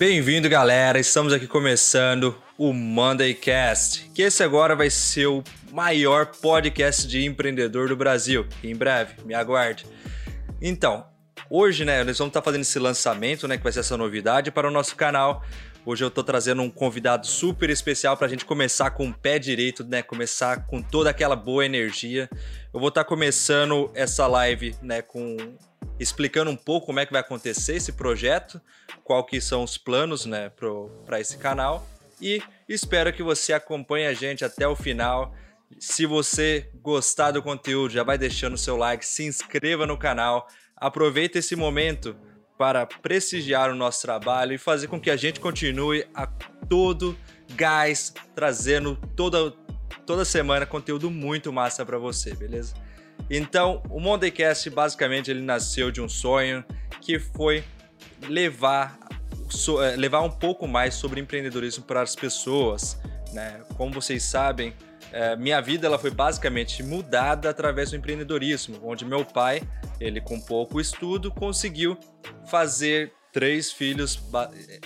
Bem-vindo, galera. Estamos aqui começando o Monday Cast, que esse agora vai ser o maior podcast de empreendedor do Brasil. Em breve, me aguarde. Então, hoje, né, nós vamos estar fazendo esse lançamento, né, que vai ser essa novidade para o nosso canal. Hoje eu estou trazendo um convidado super especial para a gente começar com o pé direito, né? Começar com toda aquela boa energia. Eu vou estar começando essa live, né, com explicando um pouco como é que vai acontecer esse projeto, qual que são os planos né, para esse canal e espero que você acompanhe a gente até o final. Se você gostar do conteúdo, já vai deixando o seu like, se inscreva no canal, aproveita esse momento para prestigiar o nosso trabalho e fazer com que a gente continue a todo gás, trazendo toda, toda semana conteúdo muito massa para você, beleza? Então, o Mondaycast basicamente ele nasceu de um sonho que foi levar, so, é, levar um pouco mais sobre empreendedorismo para as pessoas. Né? Como vocês sabem, é, minha vida ela foi basicamente mudada através do empreendedorismo, onde meu pai, ele com pouco estudo, conseguiu fazer três filhos,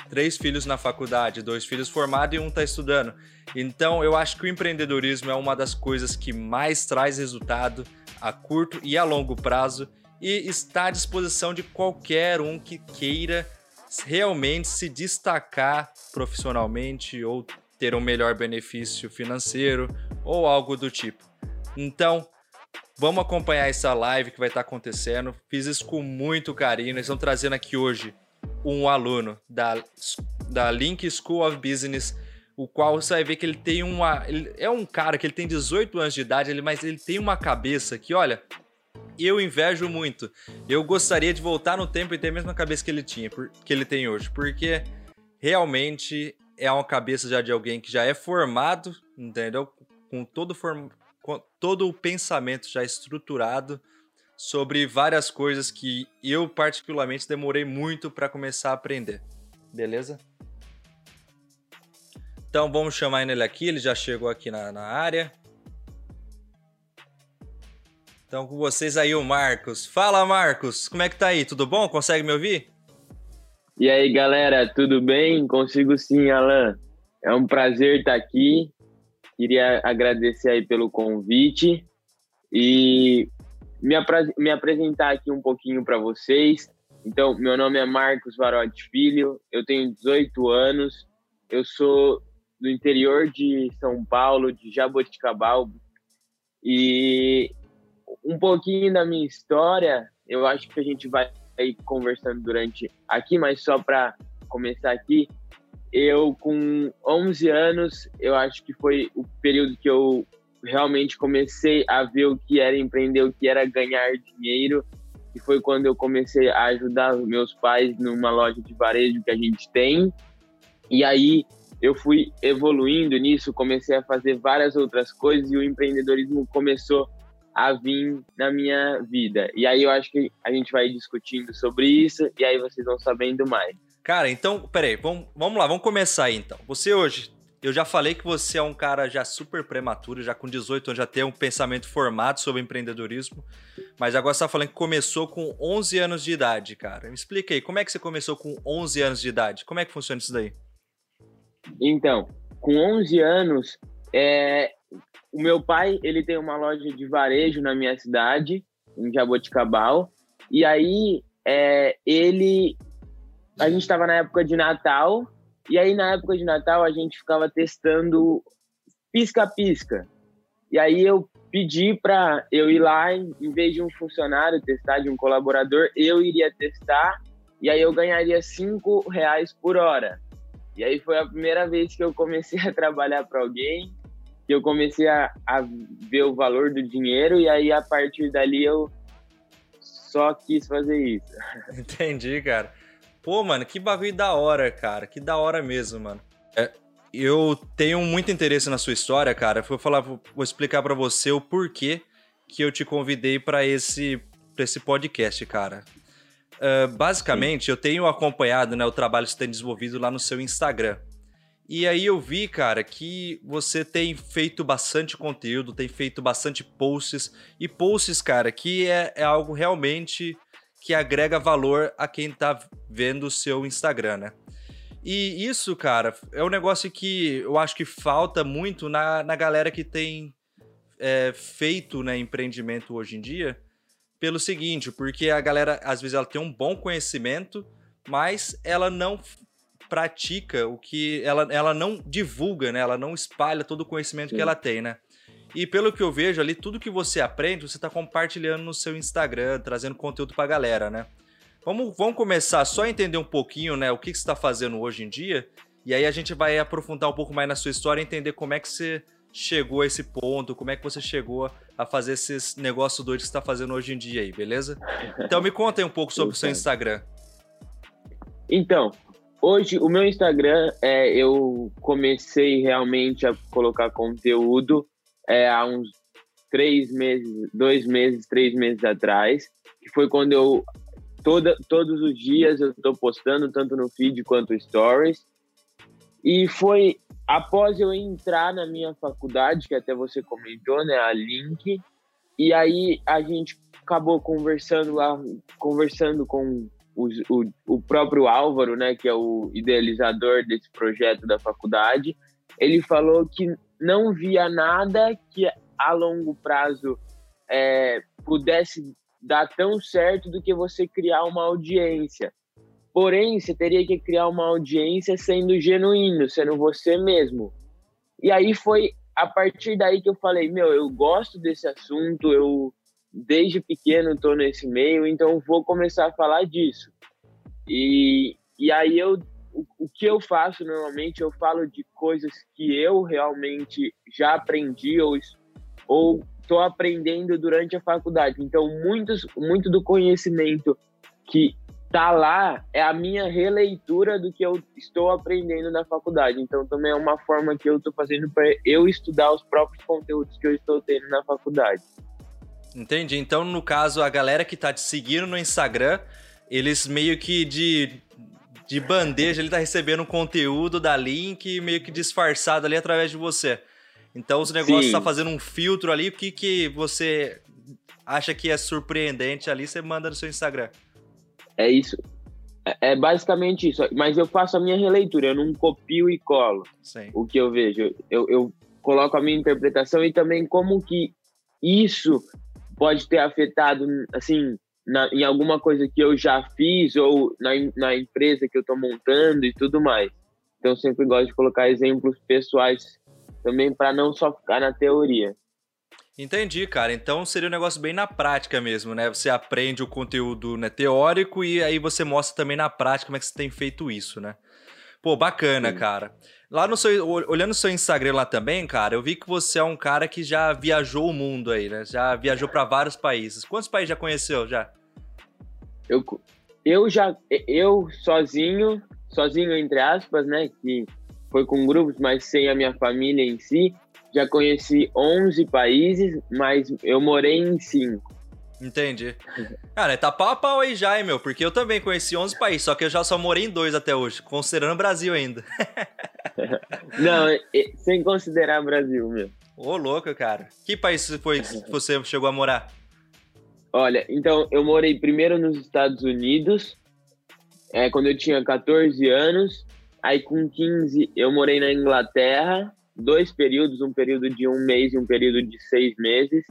três filhos na faculdade, dois filhos formados e um está estudando. Então, eu acho que o empreendedorismo é uma das coisas que mais traz resultado a curto e a longo prazo e está à disposição de qualquer um que queira realmente se destacar profissionalmente ou ter um melhor benefício financeiro ou algo do tipo. Então, vamos acompanhar essa live que vai estar acontecendo. Fiz isso com muito carinho. Nós estamos trazendo aqui hoje um aluno da, da Link School of Business o qual você vai ver que ele tem uma. Ele é um cara que ele tem 18 anos de idade, ele, mas ele tem uma cabeça que, olha, eu invejo muito. Eu gostaria de voltar no tempo e ter a mesma cabeça que ele tinha, que ele tem hoje, porque realmente é uma cabeça já de alguém que já é formado, entendeu? Com todo, form... Com todo o pensamento já estruturado sobre várias coisas que eu particularmente demorei muito para começar a aprender. Beleza? Então vamos chamar ele aqui, ele já chegou aqui na, na área. Então com vocês aí o Marcos. Fala Marcos, como é que tá aí? Tudo bom? Consegue me ouvir? E aí galera, tudo bem? Consigo sim, Alan. É um prazer estar aqui. Queria agradecer aí pelo convite e me, me apresentar aqui um pouquinho para vocês. Então, meu nome é Marcos Varotti Filho, eu tenho 18 anos, eu sou do interior de São Paulo, de Jaboticabal. E um pouquinho da minha história, eu acho que a gente vai ir conversando durante aqui, mas só para começar aqui, eu com 11 anos, eu acho que foi o período que eu realmente comecei a ver o que era empreender, o que era ganhar dinheiro, e foi quando eu comecei a ajudar meus pais numa loja de varejo que a gente tem. E aí eu fui evoluindo nisso, comecei a fazer várias outras coisas e o empreendedorismo começou a vir na minha vida. E aí eu acho que a gente vai discutindo sobre isso e aí vocês vão sabendo mais. Cara, então, peraí, vamos, vamos lá, vamos começar aí então. Você hoje, eu já falei que você é um cara já super prematuro, já com 18 anos, já tem um pensamento formado sobre empreendedorismo, mas agora você tá falando que começou com 11 anos de idade, cara. Me explica aí, como é que você começou com 11 anos de idade? Como é que funciona isso daí? Então, com 11 anos, é, o meu pai ele tem uma loja de varejo na minha cidade, em Jaboticabal, e aí é, ele a gente estava na época de Natal e aí na época de Natal a gente ficava testando pisca-pisca. E aí eu pedi para eu ir lá, em vez de um funcionário testar, de um colaborador, eu iria testar e aí eu ganharia cinco reais por hora. E aí foi a primeira vez que eu comecei a trabalhar para alguém, que eu comecei a, a ver o valor do dinheiro e aí a partir dali eu só quis fazer isso. Entendi, cara. Pô, mano, que bagulho da hora, cara. Que da hora mesmo, mano. É, eu tenho muito interesse na sua história, cara. Vou falar, vou explicar para você o porquê que eu te convidei para esse, pra esse podcast, cara. Uh, basicamente, Sim. eu tenho acompanhado né, o trabalho que você tem desenvolvido lá no seu Instagram. E aí eu vi, cara, que você tem feito bastante conteúdo, tem feito bastante posts. E posts, cara, que é, é algo realmente que agrega valor a quem tá vendo o seu Instagram, né? E isso, cara, é um negócio que eu acho que falta muito na, na galera que tem é, feito né, empreendimento hoje em dia, pelo seguinte, porque a galera, às vezes, ela tem um bom conhecimento, mas ela não pratica o que. Ela, ela não divulga, né? Ela não espalha todo o conhecimento Sim. que ela tem, né? E pelo que eu vejo ali, tudo que você aprende, você está compartilhando no seu Instagram, trazendo conteúdo para a galera, né? Vamos, vamos começar só a entender um pouquinho, né, o que, que você está fazendo hoje em dia, e aí a gente vai aprofundar um pouco mais na sua história entender como é que você chegou a esse ponto, como é que você chegou a fazer esses negócios doidos que você está fazendo hoje em dia aí, beleza? Então me conta aí um pouco sobre o seu Instagram. Então, hoje o meu Instagram, é, eu comecei realmente a colocar conteúdo é, há uns três meses, dois meses, três meses atrás, que foi quando eu toda, todos os dias eu estou postando tanto no feed quanto stories. E foi após eu entrar na minha faculdade, que até você comentou, né, a Link, e aí a gente acabou conversando lá, conversando com o, o, o próprio Álvaro, né, que é o idealizador desse projeto da faculdade. Ele falou que não via nada que a longo prazo é, pudesse dar tão certo do que você criar uma audiência. Porém, você teria que criar uma audiência sendo genuíno, sendo você mesmo. E aí foi a partir daí que eu falei, meu, eu gosto desse assunto, eu desde pequeno estou nesse meio, então vou começar a falar disso. E, e aí eu o, que eu faço normalmente, eu falo de coisas que eu realmente já aprendi ou ou aprendendo durante a faculdade. Então, muitos, muito do conhecimento que tá lá é a minha releitura do que eu estou aprendendo na faculdade. Então, também é uma forma que eu estou fazendo para eu estudar os próprios conteúdos que eu estou tendo na faculdade. Entendi. Então, no caso, a galera que está te seguindo no Instagram, eles meio que de de bandeja, ele tá recebendo conteúdo da Link meio que disfarçado ali através de você. Então os negócios estão tá fazendo um filtro ali, o que, que você acha que é surpreendente ali, você manda no seu Instagram. É isso. É, é basicamente isso. Mas eu faço a minha releitura, eu não copio e colo Sim. o que eu vejo. Eu, eu coloco a minha interpretação e também como que isso pode ter afetado, assim, na, em alguma coisa que eu já fiz ou na, na empresa que eu estou montando e tudo mais. Então, eu sempre gosto de colocar exemplos pessoais também para não só ficar na teoria. Entendi, cara. Então seria um negócio bem na prática mesmo, né? Você aprende o conteúdo né, teórico e aí você mostra também na prática como é que você tem feito isso, né? Pô, bacana, Sim. cara. Lá no seu, olhando o seu Instagram lá também, cara, eu vi que você é um cara que já viajou o mundo aí, né? Já viajou para vários países. Quantos países já conheceu já? Eu, eu já, eu sozinho, sozinho entre aspas, né? Que foi com grupos, mas sem a minha família em si, já conheci 11 países, mas eu morei em 5. Entendi. Cara, tá pau a pau aí já, hein, meu? Porque eu também conheci 11 países, só que eu já só morei em dois até hoje, considerando o Brasil ainda. Não, sem considerar o Brasil, meu. Ô, louco, cara. Que país foi que você chegou a morar? Olha, então, eu morei primeiro nos Estados Unidos, é, quando eu tinha 14 anos. Aí, com 15, eu morei na Inglaterra, dois períodos, um período de um mês e um período de seis meses.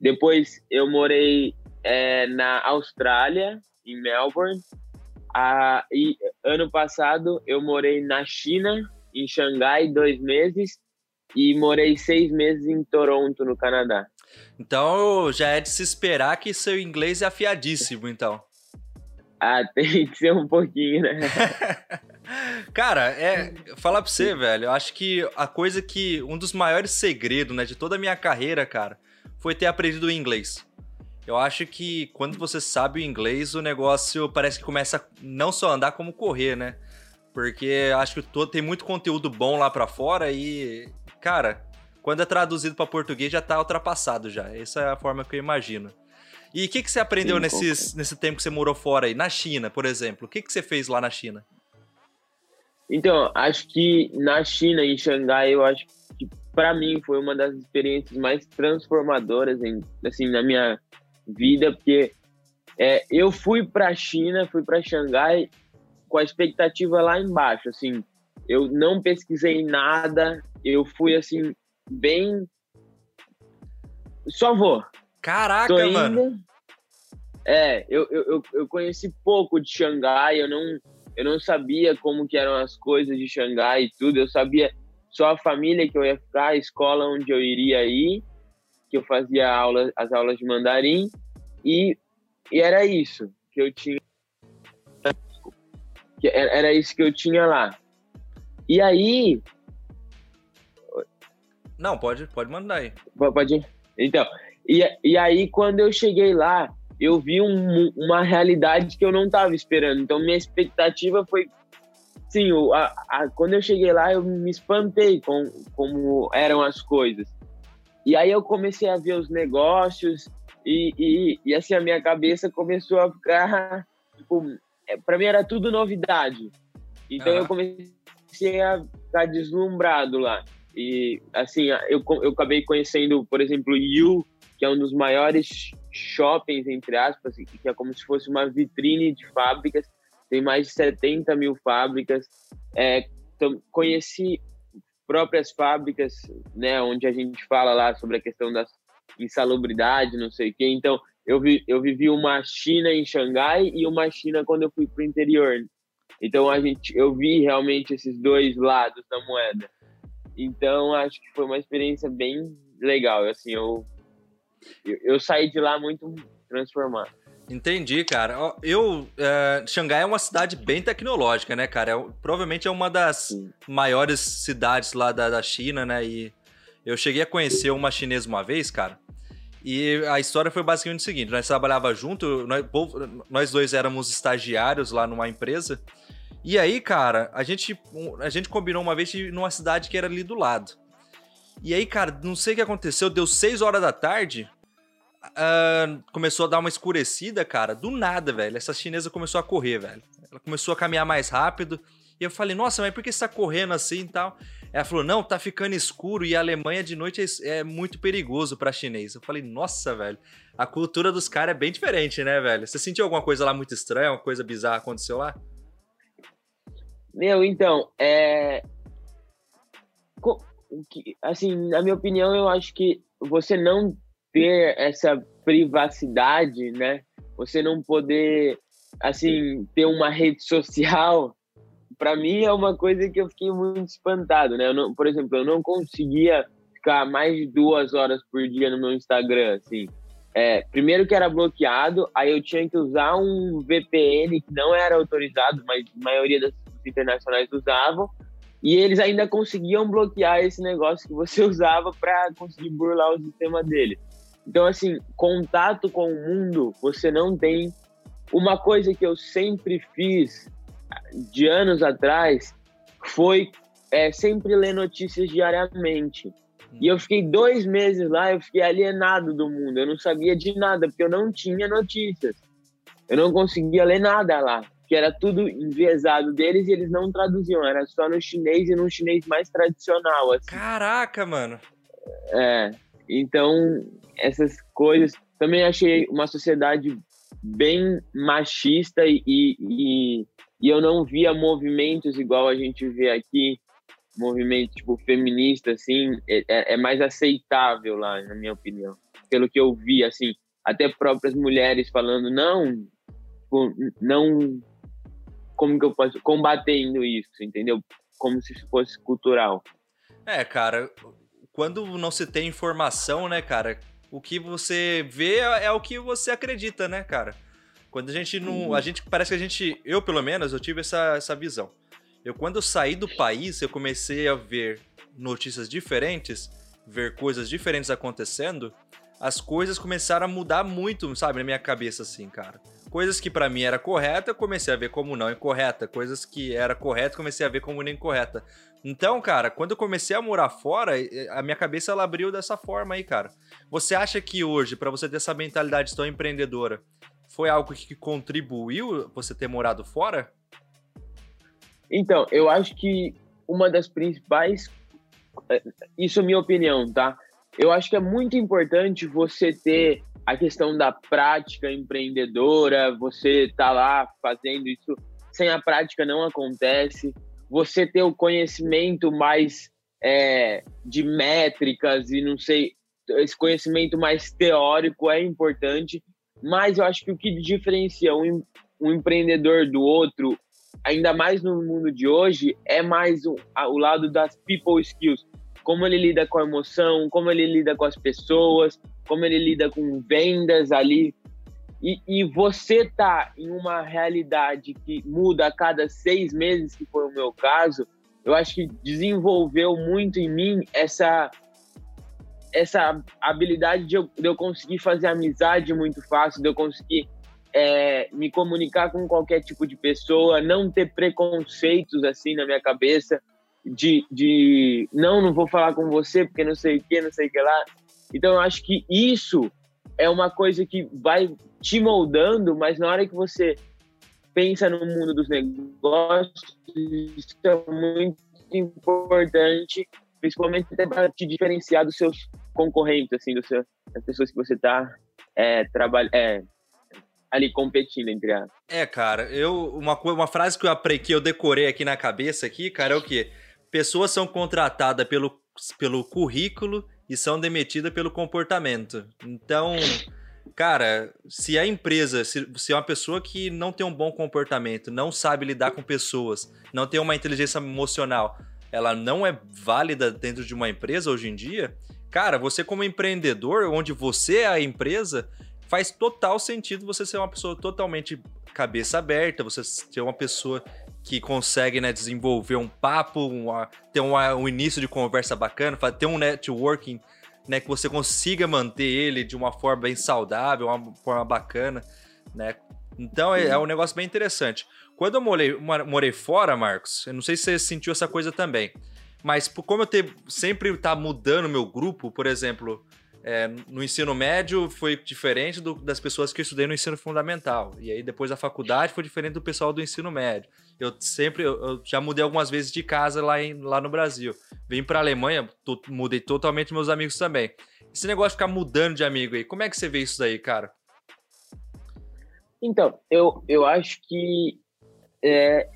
Depois eu morei é, na Austrália, em Melbourne. Ah, e ano passado eu morei na China, em Xangai, dois meses. E morei seis meses em Toronto, no Canadá. Então já é de se esperar que seu inglês é afiadíssimo, então. Ah, tem que ser um pouquinho, né? Cara, é. Falar pra você, velho, eu acho que a coisa que. Um dos maiores segredos, né, de toda a minha carreira, cara, foi ter aprendido inglês. Eu acho que quando você sabe o inglês, o negócio parece que começa não só andar como correr, né? Porque acho que todo, tem muito conteúdo bom lá para fora e, cara, quando é traduzido para português já tá ultrapassado já. Essa é a forma que eu imagino. E o que, que você aprendeu Sim, nesses, nesse tempo que você morou fora aí? Na China, por exemplo. O que, que você fez lá na China? Então, acho que na China, em Xangai, eu acho que para mim foi uma das experiências mais transformadoras em, assim, na minha vida, porque é, eu fui para a China, fui para Xangai com a expectativa lá embaixo, assim, eu não pesquisei nada, eu fui assim bem só vou. Caraca, mano. É, eu, eu, eu conheci pouco de Xangai, eu não, eu não sabia como que eram as coisas de Xangai e tudo, eu sabia só a família que eu ia ficar, a escola onde eu iria ir, que eu fazia aula, as aulas de mandarim, e, e era isso que eu tinha. Que era isso que eu tinha lá. E aí. Não, pode, pode mandar aí. Pode. Então, e, e aí quando eu cheguei lá, eu vi um, uma realidade que eu não estava esperando. Então, minha expectativa foi. Sim, a, a, quando eu cheguei lá, eu me espantei com como eram as coisas. E aí eu comecei a ver os negócios e, e, e assim, a minha cabeça começou a ficar. Tipo, é, para mim era tudo novidade. Então, eu comecei a ficar deslumbrado lá. E, assim, eu, eu acabei conhecendo, por exemplo, Yu, que é um dos maiores shoppings, entre aspas, que é como se fosse uma vitrine de fábricas, tem mais de 70 mil fábricas. É, então, conheci próprias fábricas, né, onde a gente fala lá sobre a questão da insalubridade, não sei o quê. Então, eu, vi, eu vivi uma China em Xangai e uma China quando eu fui para o interior. Então, a gente, eu vi realmente esses dois lados da moeda. Então, acho que foi uma experiência bem legal. Assim, eu eu, eu saí de lá muito transformado. Entendi, cara. Eu, é, Xangai é uma cidade bem tecnológica, né, cara? É, provavelmente é uma das Sim. maiores cidades lá da, da China, né? E eu cheguei a conhecer uma chinesa uma vez, cara. E a história foi basicamente o seguinte: nós trabalhava junto, nós, nós dois éramos estagiários lá numa empresa. E aí, cara, a gente, a gente combinou uma vez de ir numa cidade que era ali do lado. E aí, cara, não sei o que aconteceu, deu 6 horas da tarde, uh, começou a dar uma escurecida, cara, do nada, velho. Essa chinesa começou a correr, velho. Ela começou a caminhar mais rápido. E eu falei, nossa, mas por que você tá correndo assim e tal? Ela falou, não, tá ficando escuro e a Alemanha de noite é, é muito perigoso pra chinês. Eu falei, nossa, velho, a cultura dos caras é bem diferente, né, velho? Você sentiu alguma coisa lá muito estranha, alguma coisa bizarra aconteceu lá? Meu, então, é que, assim, na minha opinião, eu acho que você não ter essa privacidade, né? Você não poder, assim, ter uma rede social, para mim é uma coisa que eu fiquei muito espantado, né? Não, por exemplo, eu não conseguia ficar mais de duas horas por dia no meu Instagram, assim. É, primeiro que era bloqueado, aí eu tinha que usar um VPN que não era autorizado, mas a maioria das internacionais usavam. E eles ainda conseguiam bloquear esse negócio que você usava para conseguir burlar o sistema dele. Então, assim, contato com o mundo você não tem. Uma coisa que eu sempre fiz de anos atrás foi é, sempre ler notícias diariamente. E eu fiquei dois meses lá, eu fiquei alienado do mundo. Eu não sabia de nada, porque eu não tinha notícias. Eu não conseguia ler nada lá que era tudo enviesado deles e eles não traduziam, era só no chinês e no chinês mais tradicional. Assim. Caraca, mano! É, então essas coisas. Também achei uma sociedade bem machista e, e, e eu não via movimentos igual a gente vê aqui, movimento tipo feminista, assim, é, é, é mais aceitável lá, na minha opinião. Pelo que eu vi, assim, até próprias mulheres falando, não, tipo, não como que eu posso combatendo isso, entendeu? Como se fosse cultural. É, cara, quando não se tem informação, né, cara, o que você vê é, é o que você acredita, né, cara? Quando a gente não, uhum. a gente parece que a gente, eu pelo menos, eu tive essa, essa visão. Eu quando eu saí do país, eu comecei a ver notícias diferentes, ver coisas diferentes acontecendo, as coisas começaram a mudar muito, sabe, na minha cabeça assim, cara. Coisas que para mim era correta, eu comecei a ver como não incorreta. Coisas que era correta, comecei a ver como não incorreta. Então, cara, quando eu comecei a morar fora, a minha cabeça ela abriu dessa forma aí, cara. Você acha que hoje, para você ter essa mentalidade tão empreendedora, foi algo que contribuiu você ter morado fora? Então, eu acho que uma das principais. É, isso é minha opinião, tá? Eu acho que é muito importante você ter a questão da prática empreendedora, você tá lá fazendo isso sem a prática não acontece. Você ter o conhecimento mais é, de métricas e não sei, esse conhecimento mais teórico é importante, mas eu acho que o que diferencia um, um empreendedor do outro, ainda mais no mundo de hoje, é mais o, o lado das people skills. Como ele lida com a emoção, como ele lida com as pessoas, como ele lida com vendas ali. E, e você tá em uma realidade que muda a cada seis meses, que foi o meu caso, eu acho que desenvolveu muito em mim essa essa habilidade de eu, de eu conseguir fazer amizade muito fácil, de eu conseguir é, me comunicar com qualquer tipo de pessoa, não ter preconceitos assim na minha cabeça, de, de não, não vou falar com você porque não sei o que, não sei o que lá. Então eu acho que isso é uma coisa que vai te moldando, mas na hora que você pensa no mundo dos negócios, isso é muito importante, principalmente para te diferenciar dos seus concorrentes, assim, do seu, das pessoas que você está é, é, ali competindo, entre as. É, cara, eu uma, uma frase que eu aprendi, que eu decorei aqui na cabeça aqui, cara, é o quê? Pessoas são contratadas pelo, pelo currículo e são demitidas pelo comportamento. Então, cara, se a empresa, se, se é uma pessoa que não tem um bom comportamento, não sabe lidar com pessoas, não tem uma inteligência emocional, ela não é válida dentro de uma empresa hoje em dia, cara, você como empreendedor, onde você é a empresa, faz total sentido você ser uma pessoa totalmente cabeça aberta, você ser uma pessoa que consegue né, desenvolver um papo, uma, ter uma, um início de conversa bacana, ter um networking né, que você consiga manter ele de uma forma bem saudável, uma forma bacana, né? Então é, é um negócio bem interessante. Quando eu morei, morei fora, Marcos, eu não sei se você sentiu essa coisa também, mas como eu ter, sempre tá mudando meu grupo, por exemplo, é, no ensino médio foi diferente do, das pessoas que eu estudei no ensino fundamental. E aí depois da faculdade foi diferente do pessoal do ensino médio. Eu sempre, eu, eu já mudei algumas vezes de casa lá, em, lá no Brasil. Vim para a Alemanha, to, mudei totalmente meus amigos também. Esse negócio de ficar mudando de amigo aí, como é que você vê isso daí, cara? Então, eu, eu acho que é,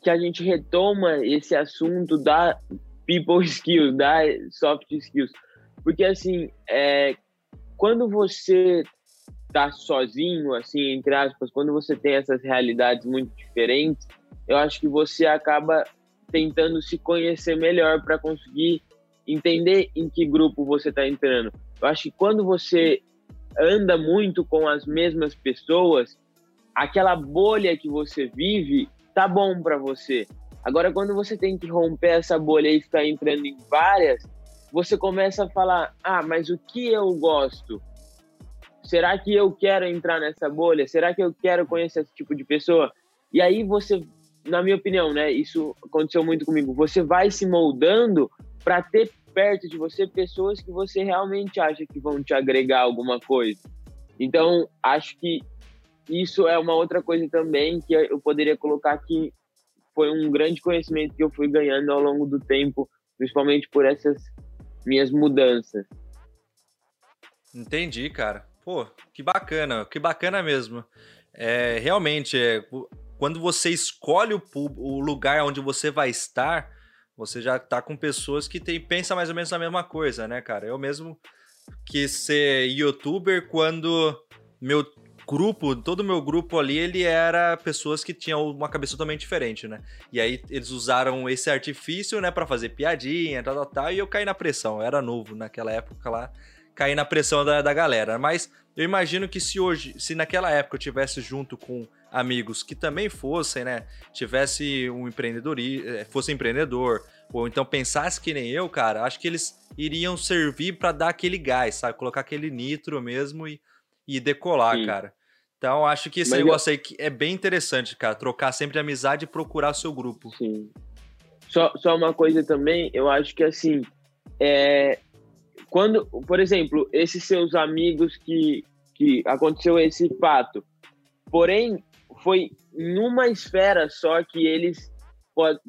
que a gente retoma esse assunto da people skills, da soft skills porque, assim, é, quando você tá sozinho, assim, entre aspas, quando você tem essas realidades muito diferentes, eu acho que você acaba tentando se conhecer melhor para conseguir entender em que grupo você está entrando. Eu acho que quando você anda muito com as mesmas pessoas, aquela bolha que você vive tá bom para você. Agora, quando você tem que romper essa bolha e ficar entrando em várias, você começa a falar: ah, mas o que eu gosto? Será que eu quero entrar nessa bolha? Será que eu quero conhecer esse tipo de pessoa? E aí você, na minha opinião, né, isso aconteceu muito comigo. Você vai se moldando para ter perto de você pessoas que você realmente acha que vão te agregar alguma coisa. Então, acho que isso é uma outra coisa também que eu poderia colocar que foi um grande conhecimento que eu fui ganhando ao longo do tempo, principalmente por essas minhas mudanças. Entendi, cara. Pô, que bacana, que bacana mesmo. É, realmente, é, quando você escolhe o, o, lugar onde você vai estar, você já tá com pessoas que tem, pensam mais ou menos a mesma coisa, né, cara? Eu mesmo quis ser youtuber quando meu grupo, todo meu grupo ali, ele era pessoas que tinham uma cabeça totalmente diferente, né? E aí eles usaram esse artifício, né, para fazer piadinha, tal, tal, tal, e eu caí na pressão. Eu era novo naquela época lá, caí na pressão da, da galera. Mas eu imagino que se hoje, se naquela época eu tivesse junto com amigos que também fossem, né, tivesse um empreendedor, eh, fosse empreendedor, ou então pensasse que nem eu, cara, acho que eles iriam servir para dar aquele gás, sabe? Colocar aquele nitro mesmo e, e decolar, Sim. cara. Então, acho que esse Mas negócio eu... aí é bem interessante, cara. Trocar sempre amizade e procurar seu grupo. Sim. Só, só uma coisa também, eu acho que assim, é, quando, por exemplo, esses seus amigos que, que aconteceu esse fato, porém, foi numa esfera só que eles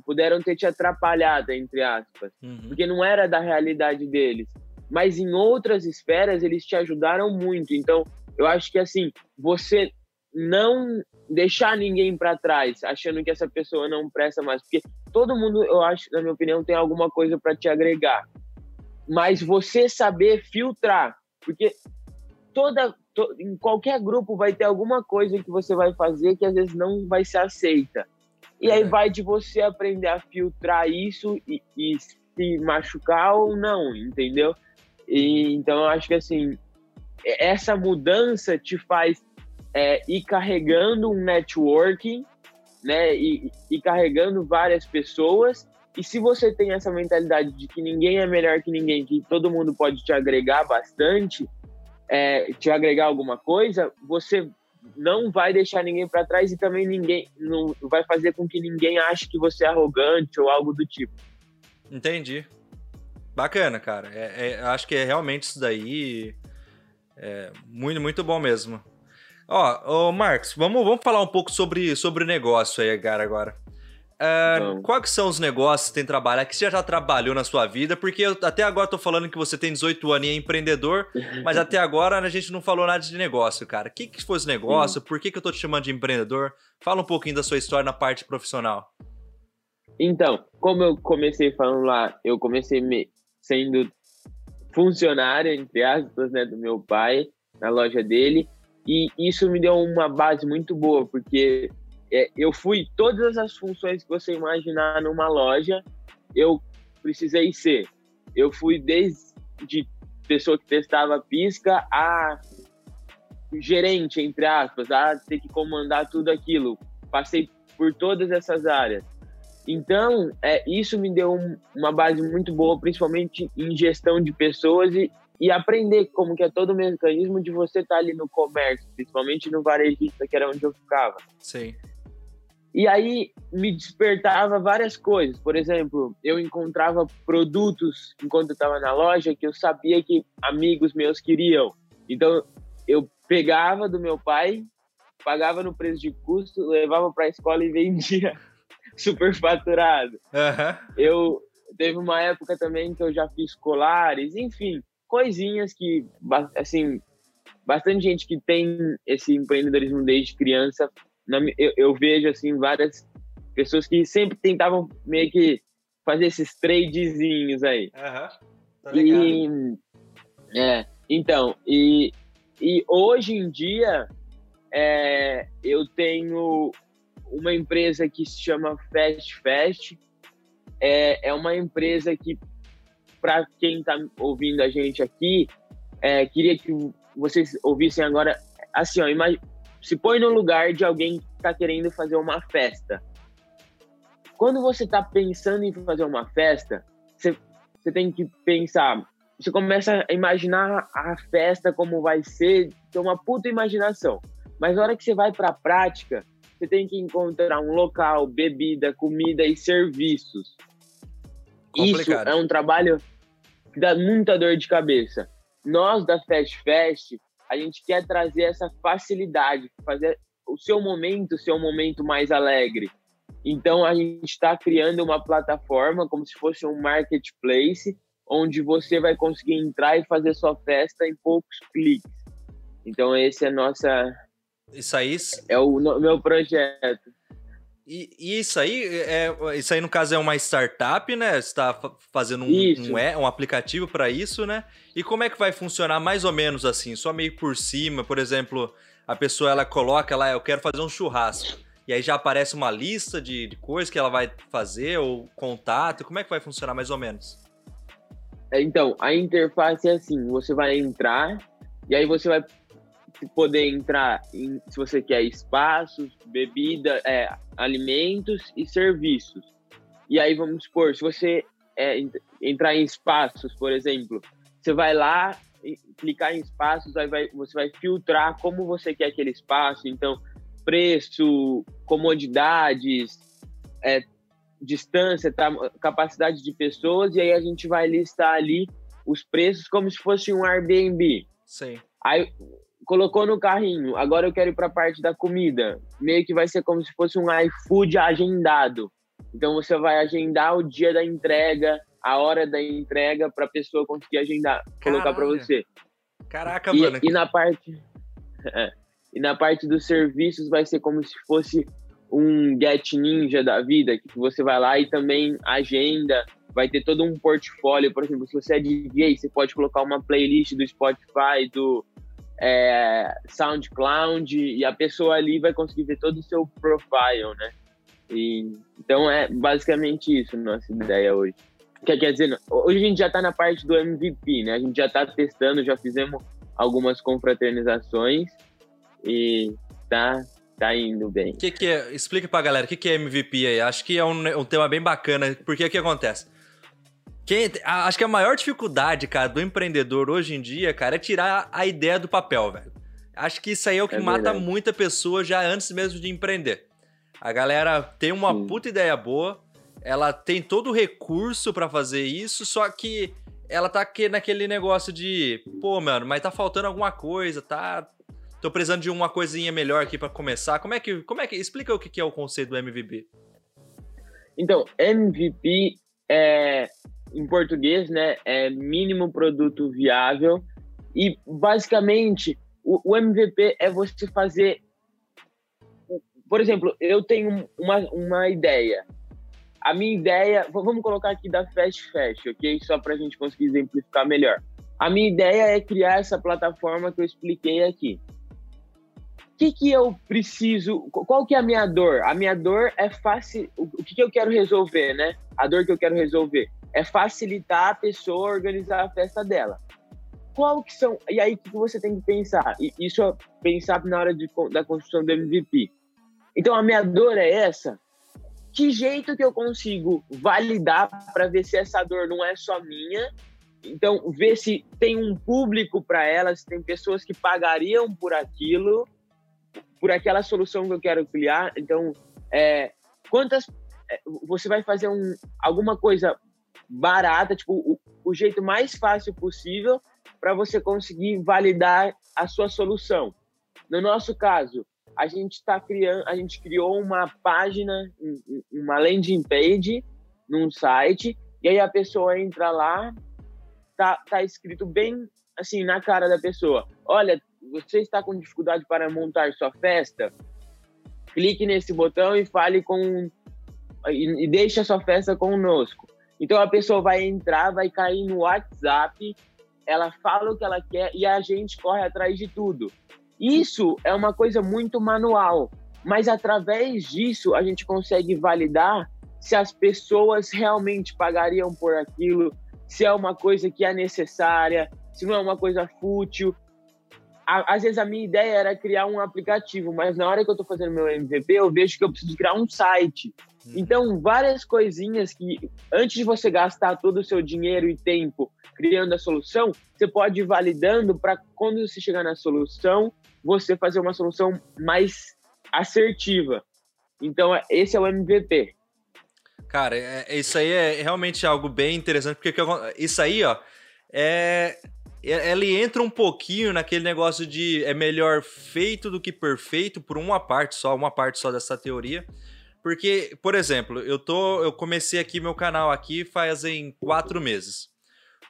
puderam ter te atrapalhado, entre aspas, uhum. porque não era da realidade deles. Mas em outras esferas eles te ajudaram muito. Então, eu acho que assim, você não deixar ninguém para trás, achando que essa pessoa não presta mais, porque todo mundo, eu acho, na minha opinião, tem alguma coisa para te agregar. Mas você saber filtrar, porque toda to, em qualquer grupo vai ter alguma coisa que você vai fazer que às vezes não vai ser aceita. E aí vai de você aprender a filtrar isso e, e se machucar ou não, entendeu? E, então eu acho que assim, essa mudança te faz é, ir carregando um networking, né? E, e carregando várias pessoas. E se você tem essa mentalidade de que ninguém é melhor que ninguém, que todo mundo pode te agregar bastante, é, te agregar alguma coisa, você não vai deixar ninguém para trás e também ninguém não vai fazer com que ninguém ache que você é arrogante ou algo do tipo. Entendi. Bacana, cara. É, é, acho que é realmente isso daí. É muito, muito bom mesmo. Ó, ô Marcos, vamos, vamos falar um pouco sobre, sobre negócio aí, cara, agora. Uh, quais são os negócios que tem trabalhar que você já trabalhou na sua vida? Porque eu até agora tô falando que você tem 18 anos e é empreendedor, mas até agora a gente não falou nada de negócio, cara. O que, que foi esse negócio? Por que, que eu tô te chamando de empreendedor? Fala um pouquinho da sua história na parte profissional. Então, como eu comecei falando lá, eu comecei me, sendo funcionário, entre aspas, né, do meu pai, na loja dele, e isso me deu uma base muito boa, porque é, eu fui todas as funções que você imaginar numa loja, eu precisei ser. Eu fui desde pessoa que testava pisca a gerente, entre aspas, a ter que comandar tudo aquilo. Passei por todas essas áreas. Então, é, isso me deu um, uma base muito boa, principalmente em gestão de pessoas e, e aprender como que é todo o mecanismo de você estar tá ali no comércio, principalmente no varejista, que era onde eu ficava. Sim. E aí me despertava várias coisas. Por exemplo, eu encontrava produtos enquanto eu estava na loja que eu sabia que amigos meus queriam. Então eu pegava do meu pai, pagava no preço de custo, levava para a escola e vendia superfaturado. Uhum. Eu teve uma época também que eu já fiz colares, enfim, coisinhas que assim bastante gente que tem esse empreendedorismo desde criança na, eu, eu, vejo assim várias pessoas que sempre tentavam meio que fazer esses tradezinhos aí. Uhum. E é, então, e, e hoje em dia é, eu tenho uma empresa que se chama Fast Fast. É, é uma empresa que, para quem está ouvindo a gente aqui, é, queria que vocês ouvissem agora. Assim, ó, imagine, se põe no lugar de alguém que está querendo fazer uma festa. Quando você está pensando em fazer uma festa, você, você tem que pensar. Você começa a imaginar a festa como vai ser, tem uma puta imaginação. Mas na hora que você vai para a prática, você tem que encontrar um local, bebida, comida e serviços. Complicado. Isso é um trabalho que dá muita dor de cabeça. Nós da Fast Fest, a gente quer trazer essa facilidade, fazer o seu momento ser um momento mais alegre. Então a gente está criando uma plataforma como se fosse um marketplace, onde você vai conseguir entrar e fazer sua festa em poucos cliques. Então esse é nossa isso aí é o meu projeto. E, e, isso aí, é, isso aí no caso é uma startup, né? Você está fazendo um, um, um, aplicativo para isso, né? E como é que vai funcionar mais ou menos assim? Só meio por cima, por exemplo, a pessoa ela coloca lá, eu quero fazer um churrasco. E aí já aparece uma lista de, de coisas que ela vai fazer, ou contato. Como é que vai funcionar mais ou menos? É, então, a interface é assim: você vai entrar e aí você vai poder entrar em, se você quer, espaços, bebida, é, alimentos e serviços. E aí, vamos supor, se você é, entrar em espaços, por exemplo, você vai lá, clicar em espaços, aí vai, você vai filtrar como você quer aquele espaço. Então, preço, comodidades, é, distância, tá, capacidade de pessoas, e aí a gente vai listar ali os preços como se fosse um Airbnb. Sim. Aí colocou no carrinho, agora eu quero ir para a parte da comida. Meio que vai ser como se fosse um iFood agendado. Então você vai agendar o dia da entrega, a hora da entrega para a pessoa conseguir agendar, colocar para você. Caraca, e, mano. E na parte é, E na parte dos serviços vai ser como se fosse um Get Ninja da vida, que você vai lá e também agenda, vai ter todo um portfólio. Por exemplo, se você é DJ, você pode colocar uma playlist do Spotify, do é, SoundCloud, e a pessoa ali vai conseguir ver todo o seu profile, né? E, então é basicamente isso nossa ideia hoje. Quer, quer dizer, hoje a gente já está na parte do MVP, né? A gente já está testando, já fizemos algumas confraternizações e tá tá indo bem. Que que é, explica pra galera, o que, que é MVP aí? Acho que é um, um tema bem bacana, porque o que acontece? Quem, acho que a maior dificuldade, cara, do empreendedor hoje em dia, cara, é tirar a ideia do papel, velho. Acho que isso aí é o que é mata muita pessoa já antes mesmo de empreender. A galera tem uma Sim. puta ideia boa, ela tem todo o recurso para fazer isso, só que ela tá aqui naquele negócio de, pô, mano, mas tá faltando alguma coisa, tá Tô precisando de uma coisinha melhor aqui para começar. Como é que, como é que explica o que é o conceito do MVP? Então, MVP é em português, né, é mínimo produto viável e basicamente o, o MVP é você fazer por exemplo, eu tenho uma, uma ideia. A minha ideia, vamos colocar aqui da Fast Fast, ok? Só para a gente conseguir exemplificar melhor. A minha ideia é criar essa plataforma que eu expliquei aqui que, que eu preciso, qual que é a minha dor? A minha dor é fácil, o que, que eu quero resolver, né? A dor que eu quero resolver é facilitar a pessoa a organizar a festa dela. Qual que são, e aí o que você tem que pensar? E isso é pensar na hora de, da construção do MVP. Então a minha dor é essa, que jeito que eu consigo validar para ver se essa dor não é só minha então, ver se tem um público para ela, se tem pessoas que pagariam por aquilo por aquela solução que eu quero criar. Então, é, quantas é, você vai fazer um, alguma coisa barata, tipo o, o jeito mais fácil possível para você conseguir validar a sua solução. No nosso caso, a gente está criando, a gente criou uma página, uma landing page num site e aí a pessoa entra lá, tá, tá escrito bem assim na cara da pessoa. Olha, você está com dificuldade para montar sua festa? Clique nesse botão e fale com e, e deixe a sua festa conosco. Então a pessoa vai entrar, vai cair no WhatsApp, ela fala o que ela quer e a gente corre atrás de tudo. Isso é uma coisa muito manual, mas através disso a gente consegue validar se as pessoas realmente pagariam por aquilo, se é uma coisa que é necessária, se não é uma coisa fútil às vezes a minha ideia era criar um aplicativo, mas na hora que eu estou fazendo meu MVP, eu vejo que eu preciso criar um site. Uhum. Então, várias coisinhas que, antes de você gastar todo o seu dinheiro e tempo criando a solução, você pode ir validando para quando você chegar na solução, você fazer uma solução mais assertiva. Então, esse é o MVP. Cara, é, é, isso aí é realmente algo bem interessante, porque isso aí, ó, é ele entra um pouquinho naquele negócio de é melhor feito do que perfeito por uma parte só, uma parte só dessa teoria. Porque, por exemplo, eu tô, eu comecei aqui meu canal aqui fazem quatro meses.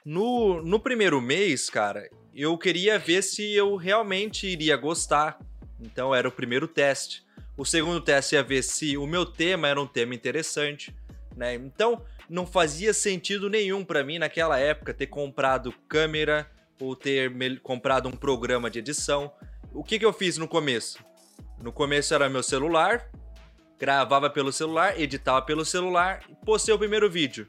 No, no primeiro mês, cara, eu queria ver se eu realmente iria gostar. Então era o primeiro teste. O segundo teste ia ver se o meu tema era um tema interessante, né? Então não fazia sentido nenhum para mim naquela época ter comprado câmera, ou ter comprado um programa de edição. O que, que eu fiz no começo? No começo era meu celular, gravava pelo celular, editava pelo celular e postei o primeiro vídeo.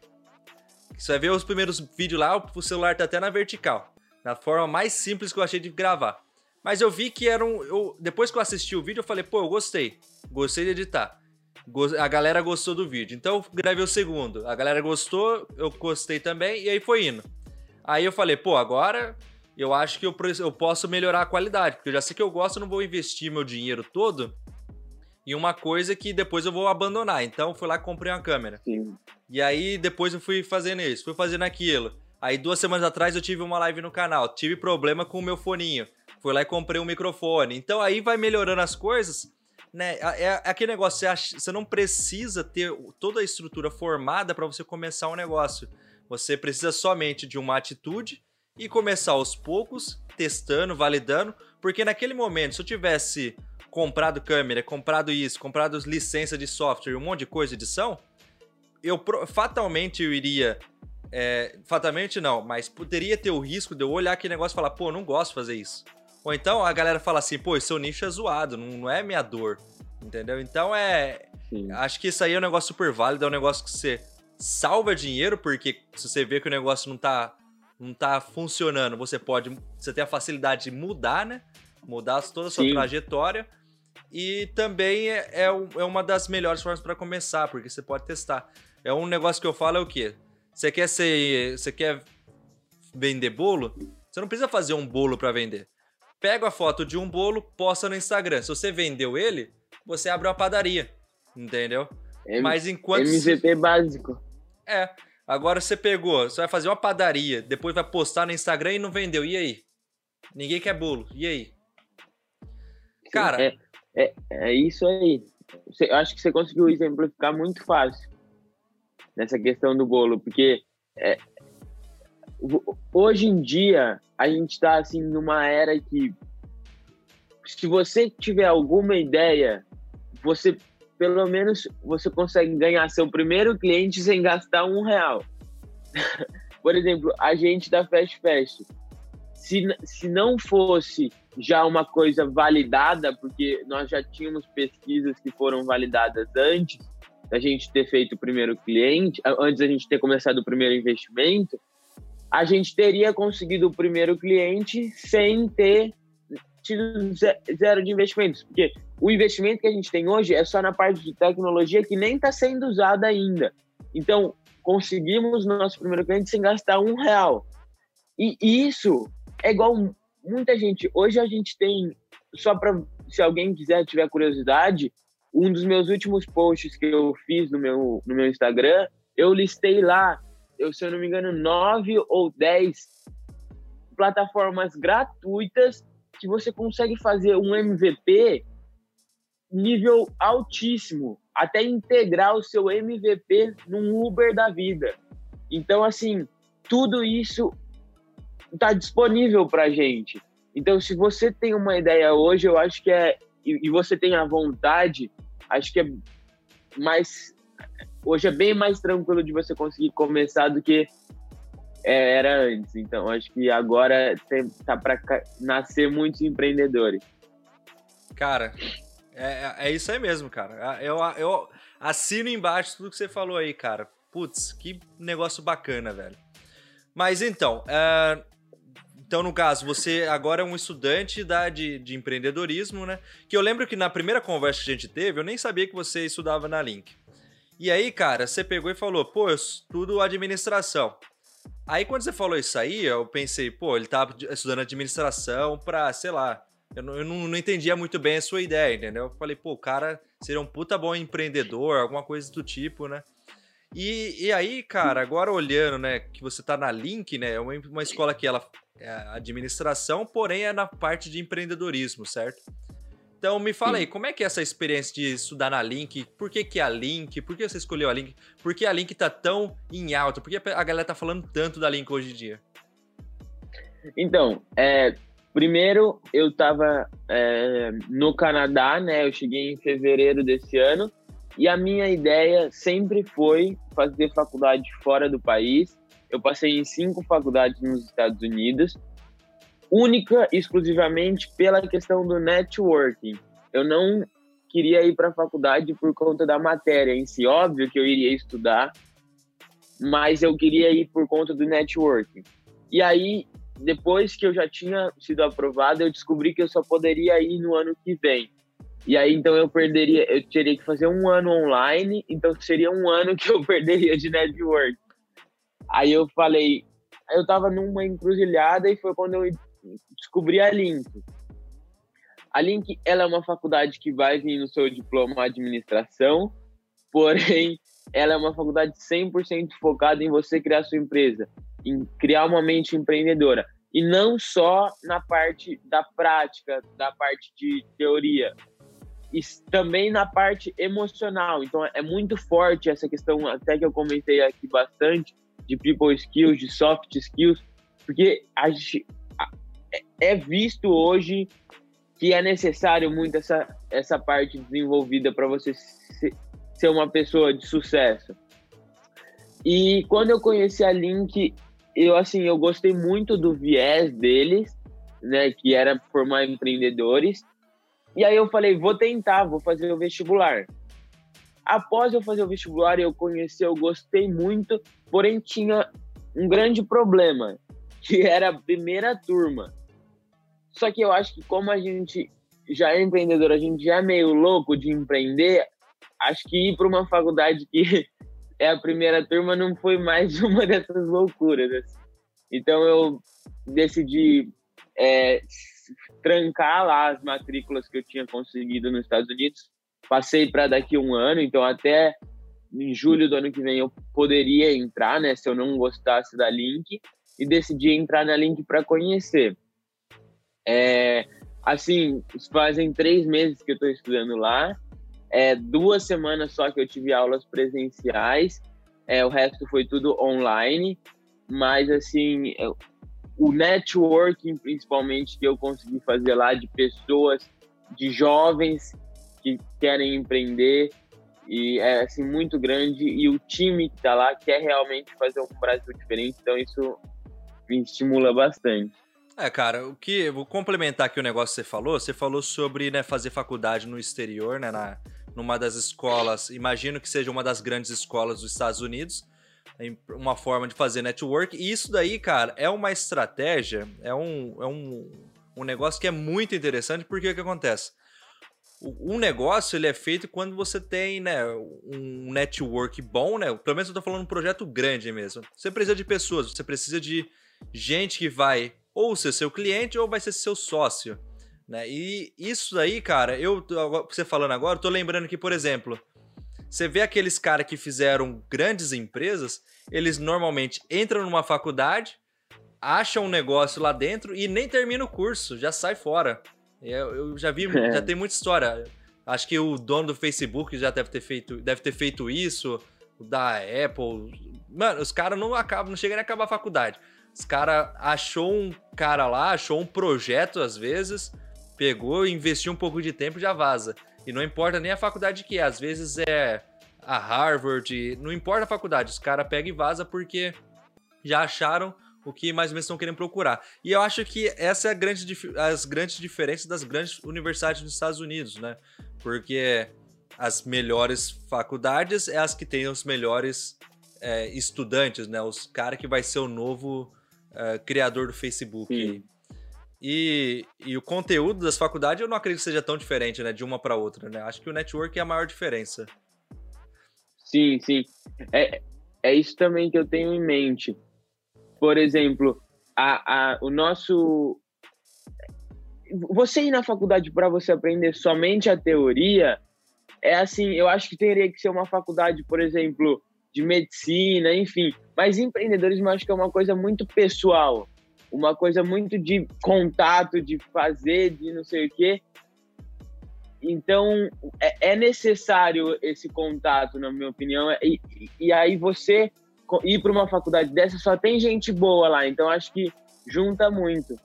Você vai ver os primeiros vídeos lá, o celular tá até na vertical. Na forma mais simples que eu achei de gravar. Mas eu vi que era um. Eu, depois que eu assisti o vídeo, eu falei, pô, eu gostei. Gostei de editar. A galera gostou do vídeo. Então eu gravei o segundo. A galera gostou, eu gostei também, e aí foi indo. Aí eu falei, pô, agora eu acho que eu, eu posso melhorar a qualidade, porque eu já sei que eu gosto, eu não vou investir meu dinheiro todo em uma coisa que depois eu vou abandonar. Então fui lá e comprei uma câmera. Sim. E aí depois eu fui fazendo isso, fui fazendo aquilo. Aí duas semanas atrás eu tive uma live no canal, tive problema com o meu foninho. Fui lá e comprei um microfone. Então aí vai melhorando as coisas, né? É, é aquele negócio, você, acha, você não precisa ter toda a estrutura formada para você começar um negócio. Você precisa somente de uma atitude e começar aos poucos, testando, validando, Porque naquele momento, se eu tivesse comprado câmera, comprado isso, comprado licença de software, um monte de coisa, edição, eu fatalmente eu iria. É, fatalmente não, mas poderia ter o risco de eu olhar aquele negócio e falar, pô, não gosto de fazer isso. Ou então a galera fala assim, pô, seu nicho é zoado, não, não é minha dor. Entendeu? Então é. Sim. Acho que isso aí é um negócio super válido, é um negócio que você salva dinheiro, porque se você vê que o negócio não tá, não tá funcionando, você pode. Você tem a facilidade de mudar, né? Mudar toda a sua Sim. trajetória. E também é, é, é uma das melhores formas para começar, porque você pode testar. É um negócio que eu falo é o quê? Você quer ser. Você quer vender bolo? Você não precisa fazer um bolo para vender. Pega a foto de um bolo, posta no Instagram. Se você vendeu ele, você abre uma padaria. Entendeu? M Mas enquanto. MVP básico. É. Agora você pegou, você vai fazer uma padaria, depois vai postar no Instagram e não vendeu. E aí? Ninguém quer bolo. E aí? Cara. É, é, é isso aí. Você, acho que você conseguiu exemplificar muito fácil nessa questão do bolo, porque é, hoje em dia a gente está assim numa era que se você tiver alguma ideia, você pelo menos você consegue ganhar seu primeiro cliente sem gastar um real. Por exemplo, a gente da Fast Fest, se, se não fosse já uma coisa validada, porque nós já tínhamos pesquisas que foram validadas antes da gente ter feito o primeiro cliente, antes da gente ter começado o primeiro investimento, a gente teria conseguido o primeiro cliente sem ter tido zero de investimentos. Porque o investimento que a gente tem hoje é só na parte de tecnologia que nem está sendo usada ainda. Então, conseguimos nosso primeiro cliente sem gastar um real. E isso é igual muita gente. Hoje a gente tem, só para se alguém quiser, tiver curiosidade, um dos meus últimos posts que eu fiz no meu, no meu Instagram, eu listei lá eu, se eu não me engano, nove ou dez plataformas gratuitas que você consegue fazer um MVP nível altíssimo, até integrar o seu MVP num Uber da vida. Então, assim, tudo isso está disponível para gente. Então, se você tem uma ideia hoje, eu acho que é e, você tem a vontade, acho que é mais hoje é bem mais tranquilo de você conseguir começar do que é, era antes. Então, acho que agora tem, tá para nascer muitos empreendedores. Cara, é, é isso aí mesmo, cara. Eu, eu assino embaixo tudo que você falou aí, cara. Putz, que negócio bacana, velho. Mas então, é, então no caso, você agora é um estudante da, de, de empreendedorismo, né? Que eu lembro que na primeira conversa que a gente teve, eu nem sabia que você estudava na Link. E aí, cara, você pegou e falou, pô, eu estudo administração. Aí quando você falou isso aí, eu pensei, pô, ele tá estudando administração pra, sei lá, eu não, eu não, entendia muito bem a sua ideia, entendeu? Eu falei, pô, o cara seria um puta bom empreendedor, alguma coisa do tipo, né? E, e aí, cara, agora olhando, né, que você tá na Link, né, é uma, uma escola que ela é administração, porém é na parte de empreendedorismo, certo? Então me fala Sim. aí, como é que é essa experiência de estudar na Link? Por que, que é a Link? Por que você escolheu a Link? Por que a Link tá tão em alta? Por que a galera tá falando tanto da Link hoje em dia? Então, é, primeiro eu tava é, no Canadá, né? Eu cheguei em fevereiro desse ano e a minha ideia sempre foi fazer faculdade fora do país. Eu passei em cinco faculdades nos Estados Unidos única e exclusivamente pela questão do networking. Eu não queria ir para a faculdade por conta da matéria em si. Óbvio que eu iria estudar, mas eu queria ir por conta do networking. E aí, depois que eu já tinha sido aprovado, eu descobri que eu só poderia ir no ano que vem. E aí, então, eu perderia, eu teria que fazer um ano online, então seria um ano que eu perderia de network. Aí eu falei, eu tava numa encruzilhada e foi quando eu descobri a Link. A Link ela é uma faculdade que vai vir no seu diploma administração, porém ela é uma faculdade 100% focada em você criar sua empresa, em criar uma mente empreendedora. E não só na parte da prática, da parte de teoria, e também na parte emocional. Então é muito forte essa questão, até que eu comentei aqui bastante, de people skills, de soft skills, porque a gente, é visto hoje que é necessário muito essa, essa parte desenvolvida para você ser uma pessoa de sucesso. E quando eu conheci a Link, eu assim, eu gostei muito do viés deles, né, que era formar empreendedores. E aí eu falei, vou tentar, vou fazer o vestibular. Após eu fazer o vestibular, eu conheci, eu gostei muito, porém tinha um grande problema, que era a primeira turma. Só que eu acho que como a gente já é empreendedor, a gente já é meio louco de empreender, acho que ir para uma faculdade que é a primeira turma não foi mais uma dessas loucuras. Assim. Então eu decidi é, trancar lá as matrículas que eu tinha conseguido nos Estados Unidos. Passei para daqui um ano, então até em julho do ano que vem eu poderia entrar, né, se eu não gostasse da Link, e decidi entrar na Link para conhecer. É, assim, fazem três meses que eu estou estudando lá, é, duas semanas só que eu tive aulas presenciais, é, o resto foi tudo online, mas assim, é, o networking principalmente que eu consegui fazer lá de pessoas, de jovens que querem empreender, e é assim muito grande e o time que está lá quer realmente fazer um Brasil diferente, então isso me estimula bastante. É, cara, o que vou complementar aqui o negócio que você falou. Você falou sobre né, fazer faculdade no exterior, né, na, numa das escolas, imagino que seja uma das grandes escolas dos Estados Unidos, uma forma de fazer network. E isso daí, cara, é uma estratégia, é um, é um, um negócio que é muito interessante, porque o que acontece? Um negócio ele é feito quando você tem né, um network bom, né? Pelo menos eu tô falando um projeto grande mesmo. Você precisa de pessoas, você precisa de gente que vai ou ser seu cliente ou vai ser seu sócio. Né? E isso aí, cara, eu você falando agora, eu tô lembrando que, por exemplo, você vê aqueles caras que fizeram grandes empresas, eles normalmente entram numa faculdade, acham um negócio lá dentro e nem termina o curso, já sai fora. Eu, eu já vi, é. já tem muita história. Acho que o dono do Facebook já deve ter feito, deve ter feito isso, o da Apple. Mano, os caras não acabam, não chegam nem a acabar a faculdade. Os caras achou um cara lá, achou um projeto às vezes, pegou, investiu um pouco de tempo e já vaza. E não importa nem a faculdade que é, às vezes é a Harvard, não importa a faculdade, os caras pegam e vaza porque já acharam o que mais ou menos estão querendo procurar. E eu acho que essa é a grande, as grandes diferenças das grandes universidades dos Estados Unidos, né? Porque as melhores faculdades é as que têm os melhores é, estudantes, né? Os caras que vai ser o novo é, criador do Facebook. E, e o conteúdo das faculdades eu não acredito que seja tão diferente, né? De uma para outra, né? Acho que o network é a maior diferença. Sim, sim. É, é isso também que eu tenho em mente. Por exemplo, a, a, o nosso. Você ir na faculdade para você aprender somente a teoria é assim, eu acho que teria que ser uma faculdade, por exemplo, de medicina, enfim. Mas empreendedorismo eu acho que é uma coisa muito pessoal uma coisa muito de contato, de fazer, de não sei o quê. Então, é, é necessário esse contato, na minha opinião. E, e aí você ir para uma faculdade dessa só tem gente boa lá. Então, acho que junta muito.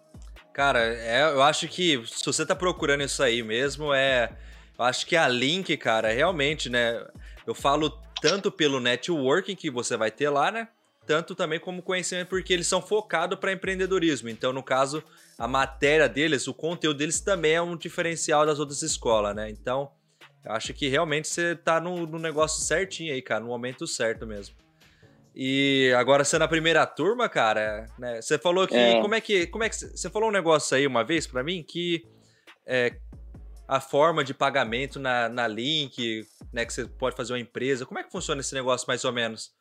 Cara, é, eu acho que se você tá procurando isso aí mesmo, é. Eu acho que a Link, cara, realmente, né? Eu falo tanto pelo networking que você vai ter lá, né? tanto também como conhecimento, porque eles são focados para empreendedorismo. Então, no caso, a matéria deles, o conteúdo deles também é um diferencial das outras escolas, né? Então, eu acho que realmente você tá no, no negócio certinho aí, cara, no momento certo mesmo. E agora sendo a primeira turma, cara, né? Você falou que. É. Como é que. Como é que. Você falou um negócio aí uma vez para mim que é, a forma de pagamento na, na Link, né? Que você pode fazer uma empresa. Como é que funciona esse negócio mais ou menos?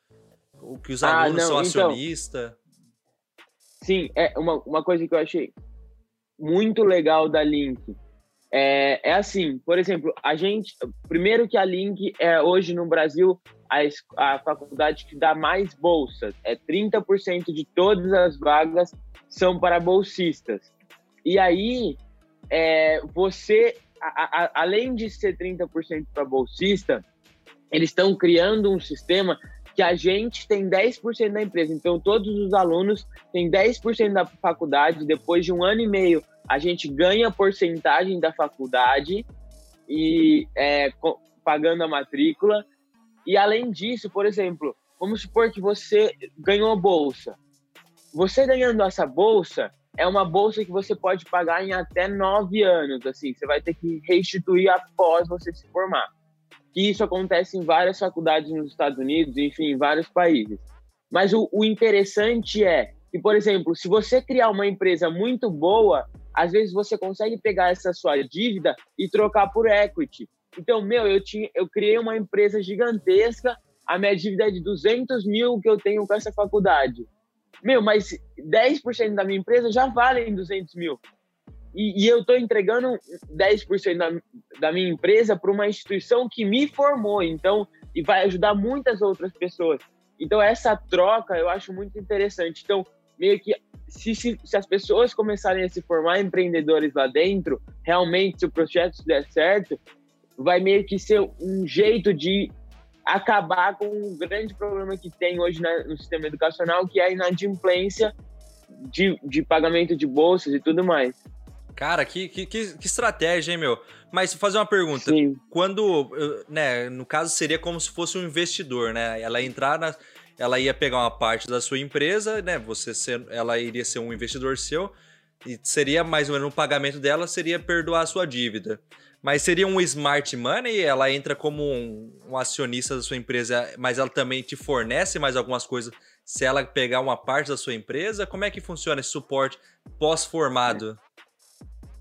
O que os ah, alunos não, são então, acionistas. Sim, é uma, uma coisa que eu achei muito legal da Link. É, é assim, por exemplo, a gente. Primeiro que a Link é hoje no Brasil a, a faculdade que dá mais bolsas. É 30% de todas as vagas são para bolsistas. E aí, é, você, a, a, além de ser 30% para bolsista, eles estão criando um sistema que a gente tem 10% da empresa. Então, todos os alunos têm 10% da faculdade. Depois de um ano e meio, a gente ganha porcentagem da faculdade e é, pagando a matrícula. E além disso, por exemplo, vamos supor que você ganhou bolsa. Você ganhando essa bolsa, é uma bolsa que você pode pagar em até nove anos. Assim, você vai ter que restituir após você se formar que isso acontece em várias faculdades nos Estados Unidos, enfim, em vários países. Mas o, o interessante é que, por exemplo, se você criar uma empresa muito boa, às vezes você consegue pegar essa sua dívida e trocar por equity. Então, meu, eu, tinha, eu criei uma empresa gigantesca, a minha dívida é de 200 mil que eu tenho com essa faculdade. Meu, mas 10% da minha empresa já vale em 200 mil. E, e eu estou entregando 10% da, da minha empresa para uma instituição que me formou, então, e vai ajudar muitas outras pessoas. Então, essa troca eu acho muito interessante. Então, meio que se, se, se, as pessoas começarem a se formar empreendedores lá dentro, realmente, se o projeto der certo, vai meio que ser um jeito de acabar com um grande problema que tem hoje na, no sistema educacional, que é a inadimplência de, de pagamento de bolsas e tudo mais. Cara, que, que, que, estratégia, hein, meu? Mas fazer uma pergunta. Sim. Quando, né, no caso seria como se fosse um investidor, né? Ela entrar na, ela ia pegar uma parte da sua empresa, né? Você ser, ela iria ser um investidor seu e seria mais ou menos um pagamento dela seria perdoar a sua dívida. Mas seria um smart money? Ela entra como um, um acionista da sua empresa, mas ela também te fornece mais algumas coisas se ela pegar uma parte da sua empresa? Como é que funciona esse suporte pós-formado?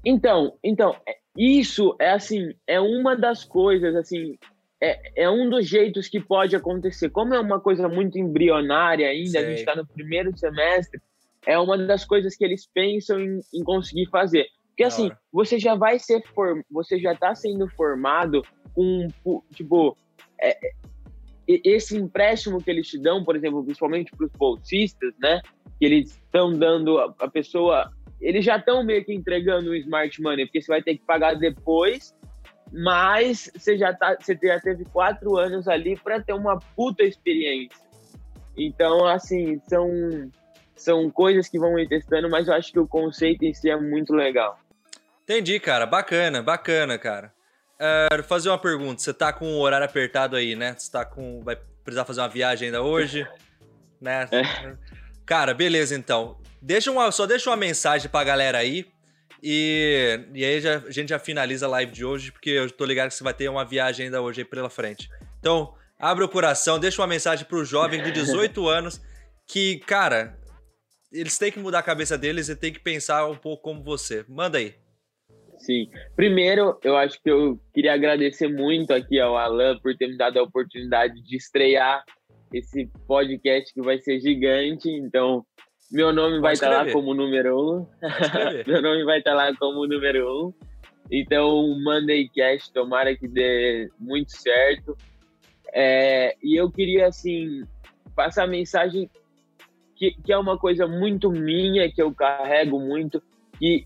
Então, então, é, isso é assim, é uma das coisas, assim, é, é um dos jeitos que pode acontecer. Como é uma coisa muito embrionária ainda, Sei. a gente está no primeiro semestre, é uma das coisas que eles pensam em, em conseguir fazer. Porque assim, você já vai ser form... você já está sendo formado com tipo é, esse empréstimo que eles te dão, por exemplo, principalmente para os bolsistas, né? Que eles estão dando a pessoa eles já estão meio que entregando o smart money, porque você vai ter que pagar depois, mas você já, tá, você já teve quatro anos ali para ter uma puta experiência. Então, assim, são, são coisas que vão ir testando, mas eu acho que o conceito em si é muito legal. Entendi, cara. Bacana, bacana, cara. Uh, fazer uma pergunta. Você tá com o horário apertado aí, né? Você tá com. Vai precisar fazer uma viagem ainda hoje? né? É. Cara, beleza então. Deixa uma, só deixa uma mensagem pra galera aí. E, e aí já, a gente já finaliza a live de hoje, porque eu tô ligado que você vai ter uma viagem ainda hoje aí pela frente. Então, abre o coração, deixa uma mensagem pro jovem de 18 anos que, cara, eles têm que mudar a cabeça deles e têm que pensar um pouco como você. Manda aí. Sim. Primeiro, eu acho que eu queria agradecer muito aqui ao Alan por ter me dado a oportunidade de estrear esse podcast que vai ser gigante. Então, meu nome vai estar tá lá como número um. Meu nome vai estar tá lá como número um. Então, Monday Cast, tomara que dê muito certo. É, e eu queria, assim, passar a mensagem que, que é uma coisa muito minha, que eu carrego muito, que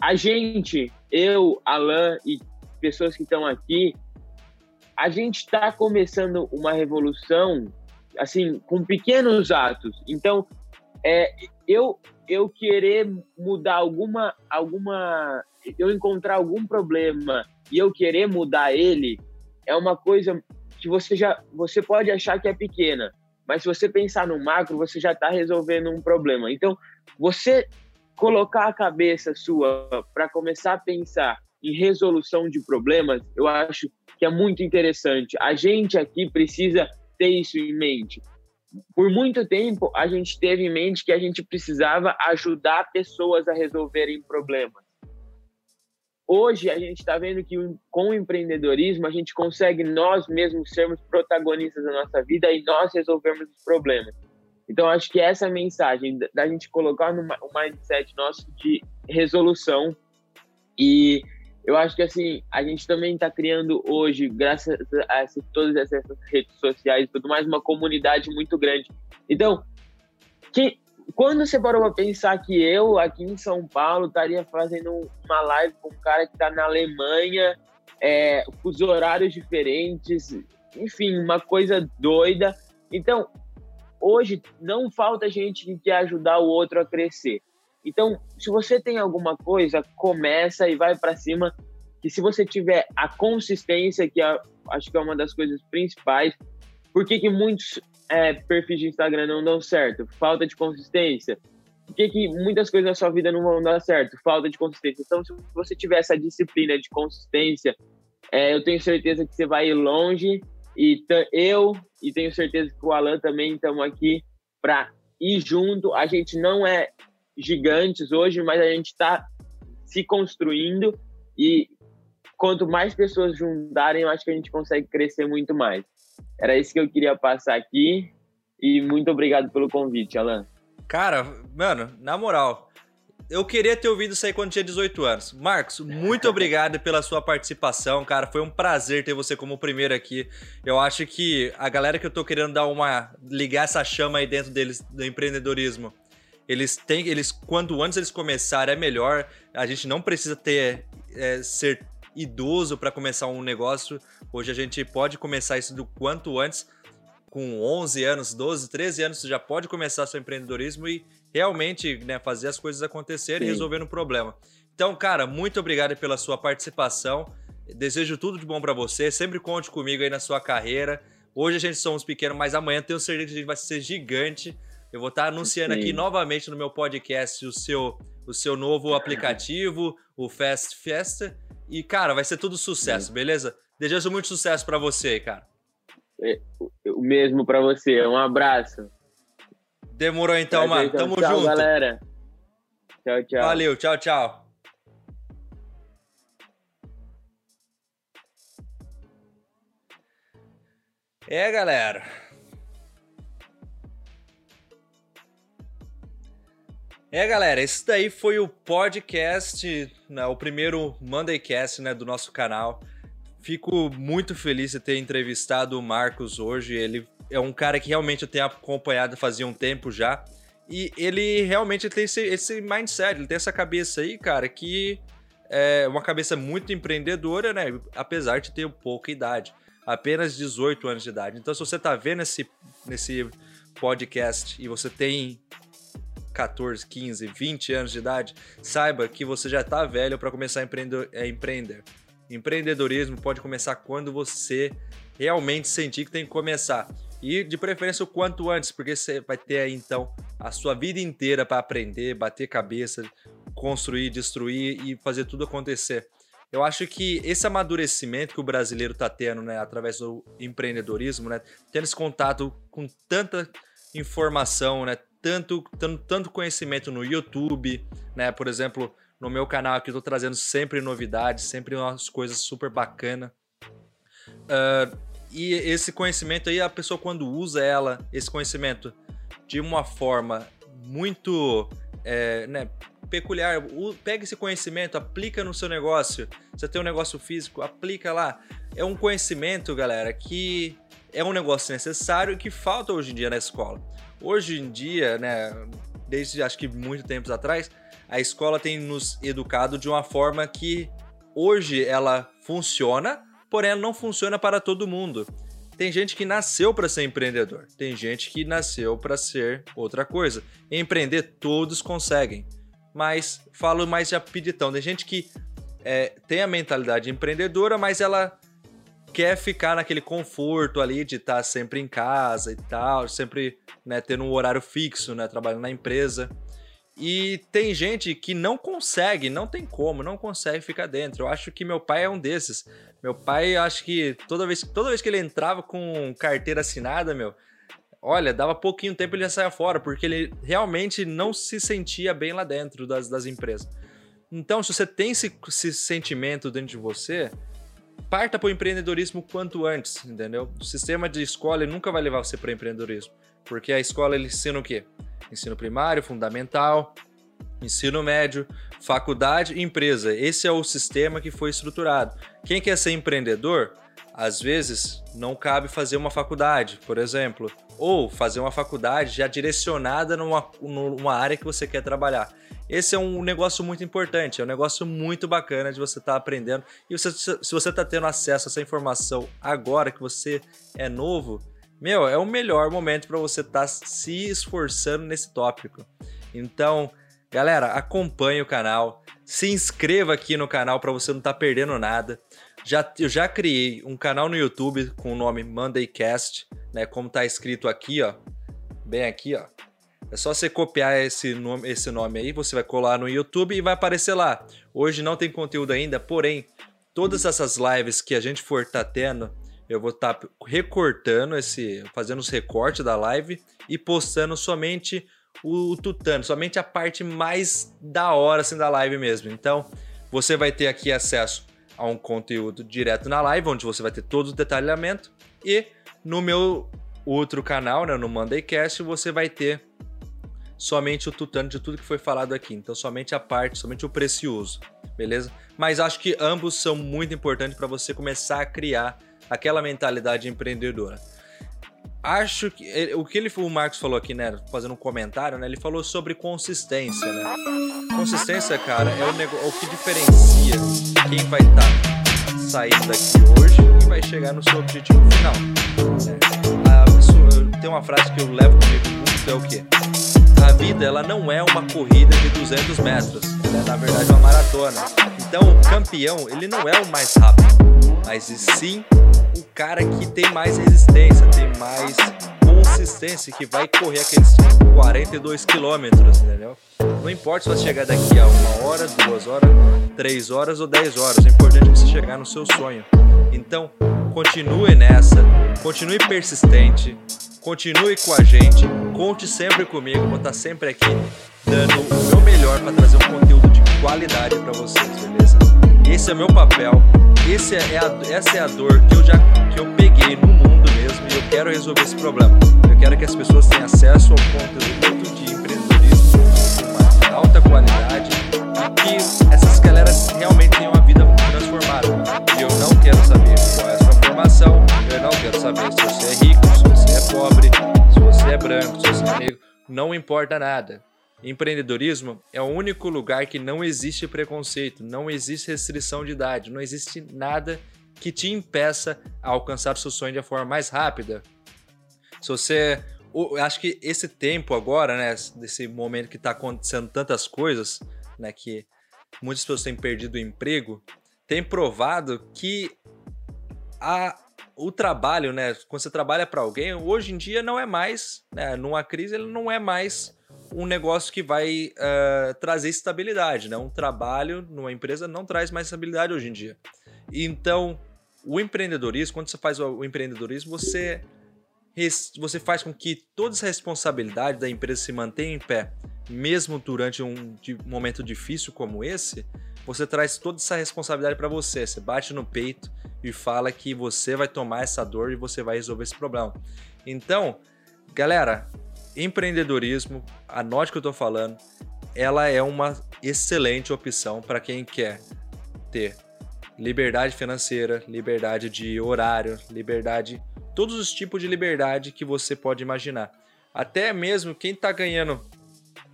a gente, eu, Alan e pessoas que estão aqui, a gente está começando uma revolução, assim, com pequenos atos. Então, é, eu eu querer mudar alguma alguma eu encontrar algum problema e eu querer mudar ele é uma coisa que você já você pode achar que é pequena, mas se você pensar no macro, você já está resolvendo um problema. Então, você colocar a cabeça sua para começar a pensar em resolução de problemas, eu acho que é muito interessante. A gente aqui precisa ter isso em mente por muito tempo a gente teve em mente que a gente precisava ajudar pessoas a resolverem problemas. Hoje a gente está vendo que com o empreendedorismo a gente consegue nós mesmos sermos protagonistas da nossa vida e nós resolvermos os problemas. Então acho que essa é mensagem da gente colocar no mindset nosso de resolução e eu acho que assim, a gente também está criando hoje, graças a todas essas redes sociais e tudo mais, uma comunidade muito grande. Então, que, quando você parou para pensar que eu, aqui em São Paulo, estaria fazendo uma live com um cara que está na Alemanha, é, com os horários diferentes, enfim, uma coisa doida, Então, hoje não falta gente que quer ajudar o outro a crescer. Então, se você tem alguma coisa, começa e vai para cima. Que se você tiver a consistência, que é, acho que é uma das coisas principais, por que, que muitos é, perfis de Instagram não dão certo? Falta de consistência. Por que, que muitas coisas na sua vida não vão dar certo? Falta de consistência. Então, se você tiver essa disciplina de consistência, é, eu tenho certeza que você vai ir longe. E eu, e tenho certeza que o Alan também estamos aqui para ir junto. A gente não é gigantes hoje, mas a gente está se construindo e quanto mais pessoas juntarem, eu acho que a gente consegue crescer muito mais. Era isso que eu queria passar aqui e muito obrigado pelo convite, Alan. Cara, mano, na moral, eu queria ter ouvido isso aí quando tinha 18 anos. Marcos, muito obrigado pela sua participação, cara. Foi um prazer ter você como primeiro aqui. Eu acho que a galera que eu tô querendo dar uma. ligar essa chama aí dentro deles do empreendedorismo. Eles têm. Eles, quanto antes eles começarem, é melhor. A gente não precisa ter. É, ser idoso para começar um negócio. Hoje a gente pode começar isso do quanto antes. Com 11 anos, 12, 13 anos, você já pode começar seu empreendedorismo e realmente né, fazer as coisas acontecerem e resolver um problema. Então, cara, muito obrigado pela sua participação. Desejo tudo de bom para você. Sempre conte comigo aí na sua carreira. Hoje a gente somos pequenos, mas amanhã tenho certeza que a gente vai ser gigante. Eu vou estar anunciando Sim. aqui novamente no meu podcast o seu, o seu novo aplicativo, o Fast Festa. E, cara, vai ser tudo sucesso, Sim. beleza? Desejo muito sucesso para você, cara. É, o mesmo para você. Um abraço. Demorou então, mano. Então. Tamo tchau, junto. galera. Tchau, tchau. Valeu, tchau, tchau. É, galera. É, galera, esse daí foi o podcast, né, o primeiro Mondaycast né, do nosso canal. Fico muito feliz de ter entrevistado o Marcos hoje. Ele é um cara que realmente eu tenho acompanhado fazia um tempo já. E ele realmente tem esse, esse mindset, ele tem essa cabeça aí, cara, que é uma cabeça muito empreendedora, né? Apesar de ter pouca idade. Apenas 18 anos de idade. Então, se você tá vendo esse, nesse podcast e você tem 14, 15, 20 anos de idade, saiba que você já tá velho para começar a empreender, a empreender. Empreendedorismo pode começar quando você realmente sentir que tem que começar. E de preferência o quanto antes, porque você vai ter aí então a sua vida inteira para aprender, bater cabeça, construir, destruir e fazer tudo acontecer. Eu acho que esse amadurecimento que o brasileiro está tendo, né, através do empreendedorismo, né, tendo esse contato com tanta informação, né, tanto, tanto, tanto conhecimento no YouTube, né, por exemplo, no meu canal aqui eu tô trazendo sempre novidades, sempre umas coisas super bacanas. Uh, e esse conhecimento aí, a pessoa quando usa ela, esse conhecimento, de uma forma muito é, né, peculiar, pega esse conhecimento, aplica no seu negócio. Você tem um negócio físico, aplica lá. É um conhecimento, galera, que é um negócio necessário e que falta hoje em dia na escola. Hoje em dia, né, desde acho que muito tempos atrás, a escola tem nos educado de uma forma que hoje ela funciona, porém ela não funciona para todo mundo. Tem gente que nasceu para ser empreendedor, tem gente que nasceu para ser outra coisa. Empreender todos conseguem, mas falo mais de apiditão. Tem gente que é, tem a mentalidade empreendedora, mas ela quer ficar naquele conforto ali de estar sempre em casa e tal, sempre né, tendo um horário fixo, né, trabalhando na empresa. E tem gente que não consegue, não tem como, não consegue ficar dentro. Eu acho que meu pai é um desses. Meu pai, acho que toda vez, toda vez que ele entrava com carteira assinada, meu, olha, dava pouquinho tempo ele ia sair fora, porque ele realmente não se sentia bem lá dentro das, das empresas. Então, se você tem esse, esse sentimento dentro de você, parta para o empreendedorismo quanto antes, entendeu? O sistema de escola nunca vai levar você para empreendedorismo, porque a escola ele ensina o quê? Ensino primário, fundamental, ensino médio, faculdade e empresa. Esse é o sistema que foi estruturado. Quem quer ser empreendedor, às vezes não cabe fazer uma faculdade, por exemplo, ou fazer uma faculdade já direcionada numa, numa área que você quer trabalhar. Esse é um negócio muito importante, é um negócio muito bacana de você estar tá aprendendo. E você, se você está tendo acesso a essa informação agora que você é novo, meu, é o melhor momento para você estar tá se esforçando nesse tópico. Então, galera, acompanhe o canal, se inscreva aqui no canal para você não estar tá perdendo nada. Já, eu já criei um canal no YouTube com o nome Mondaycast, né? Como tá escrito aqui, ó. Bem aqui, ó. É só você copiar esse nome, esse nome aí, você vai colar no YouTube e vai aparecer lá. Hoje não tem conteúdo ainda, porém, todas essas lives que a gente for tá tendo, eu vou estar tá recortando esse, fazendo os recortes da live e postando somente o, o tutano, somente a parte mais da hora assim da live mesmo. Então, você vai ter aqui acesso a um conteúdo direto na live, onde você vai ter todo o detalhamento e no meu outro canal, né, no Mondaycast, você vai ter somente o tutano de tudo que foi falado aqui. Então, somente a parte, somente o precioso, beleza? Mas acho que ambos são muito importantes para você começar a criar aquela mentalidade empreendedora. Acho que o que ele, o Marcos falou aqui, né, fazendo um comentário, né, ele falou sobre consistência, né? Consistência, cara, é o, é o que diferencia quem vai estar tá saindo daqui hoje e vai chegar no seu objetivo final. Né? A pessoa, tem uma frase que eu levo comigo muito, é o quê? a vida ela não é uma corrida de 200 metros, ela é na verdade uma maratona. Então o campeão ele não é o mais rápido, mas sim o cara que tem mais resistência, tem mais consistência, que vai correr aqueles 42 quilômetros, entendeu? Não importa se você chegar daqui a uma hora, duas horas, três horas ou dez horas, o importante é você chegar no seu sonho. Então continue nessa, continue persistente, Continue com a gente, conte sempre comigo, vou estar sempre aqui dando o meu melhor para trazer um conteúdo de qualidade para vocês, beleza? Esse é meu papel, esse é a, essa é a dor que eu já que eu peguei no mundo mesmo e eu quero resolver esse problema. Eu quero que as pessoas tenham acesso ao conteúdo de empreendedorismo de alta qualidade e que essas galeras realmente tenham uma vida transformada. E eu não quero saber qual é a sua formação, eu não quero saber se você é rico, se você é pobre, se você é branco, se você é negro, não importa nada. Empreendedorismo é o único lugar que não existe preconceito, não existe restrição de idade, não existe nada que te impeça a alcançar seu sonho de forma mais rápida. Se você. Acho que esse tempo agora, né? Desse momento que está acontecendo tantas coisas, né? Que muitas pessoas têm perdido o emprego, tem provado que a, o trabalho, né? Quando você trabalha para alguém, hoje em dia não é mais, né? Numa crise, ele não é mais um negócio que vai uh, trazer estabilidade, né? Um trabalho numa empresa não traz mais estabilidade hoje em dia. Então, o empreendedorismo, quando você faz o empreendedorismo, você você faz com que toda essa responsabilidade da empresa se mantenha em pé, mesmo durante um momento difícil como esse, você traz toda essa responsabilidade para você. Você bate no peito e fala que você vai tomar essa dor e você vai resolver esse problema. Então, galera, empreendedorismo, anote o que eu estou falando, ela é uma excelente opção para quem quer ter liberdade financeira, liberdade de horário, liberdade, todos os tipos de liberdade que você pode imaginar. Até mesmo quem está ganhando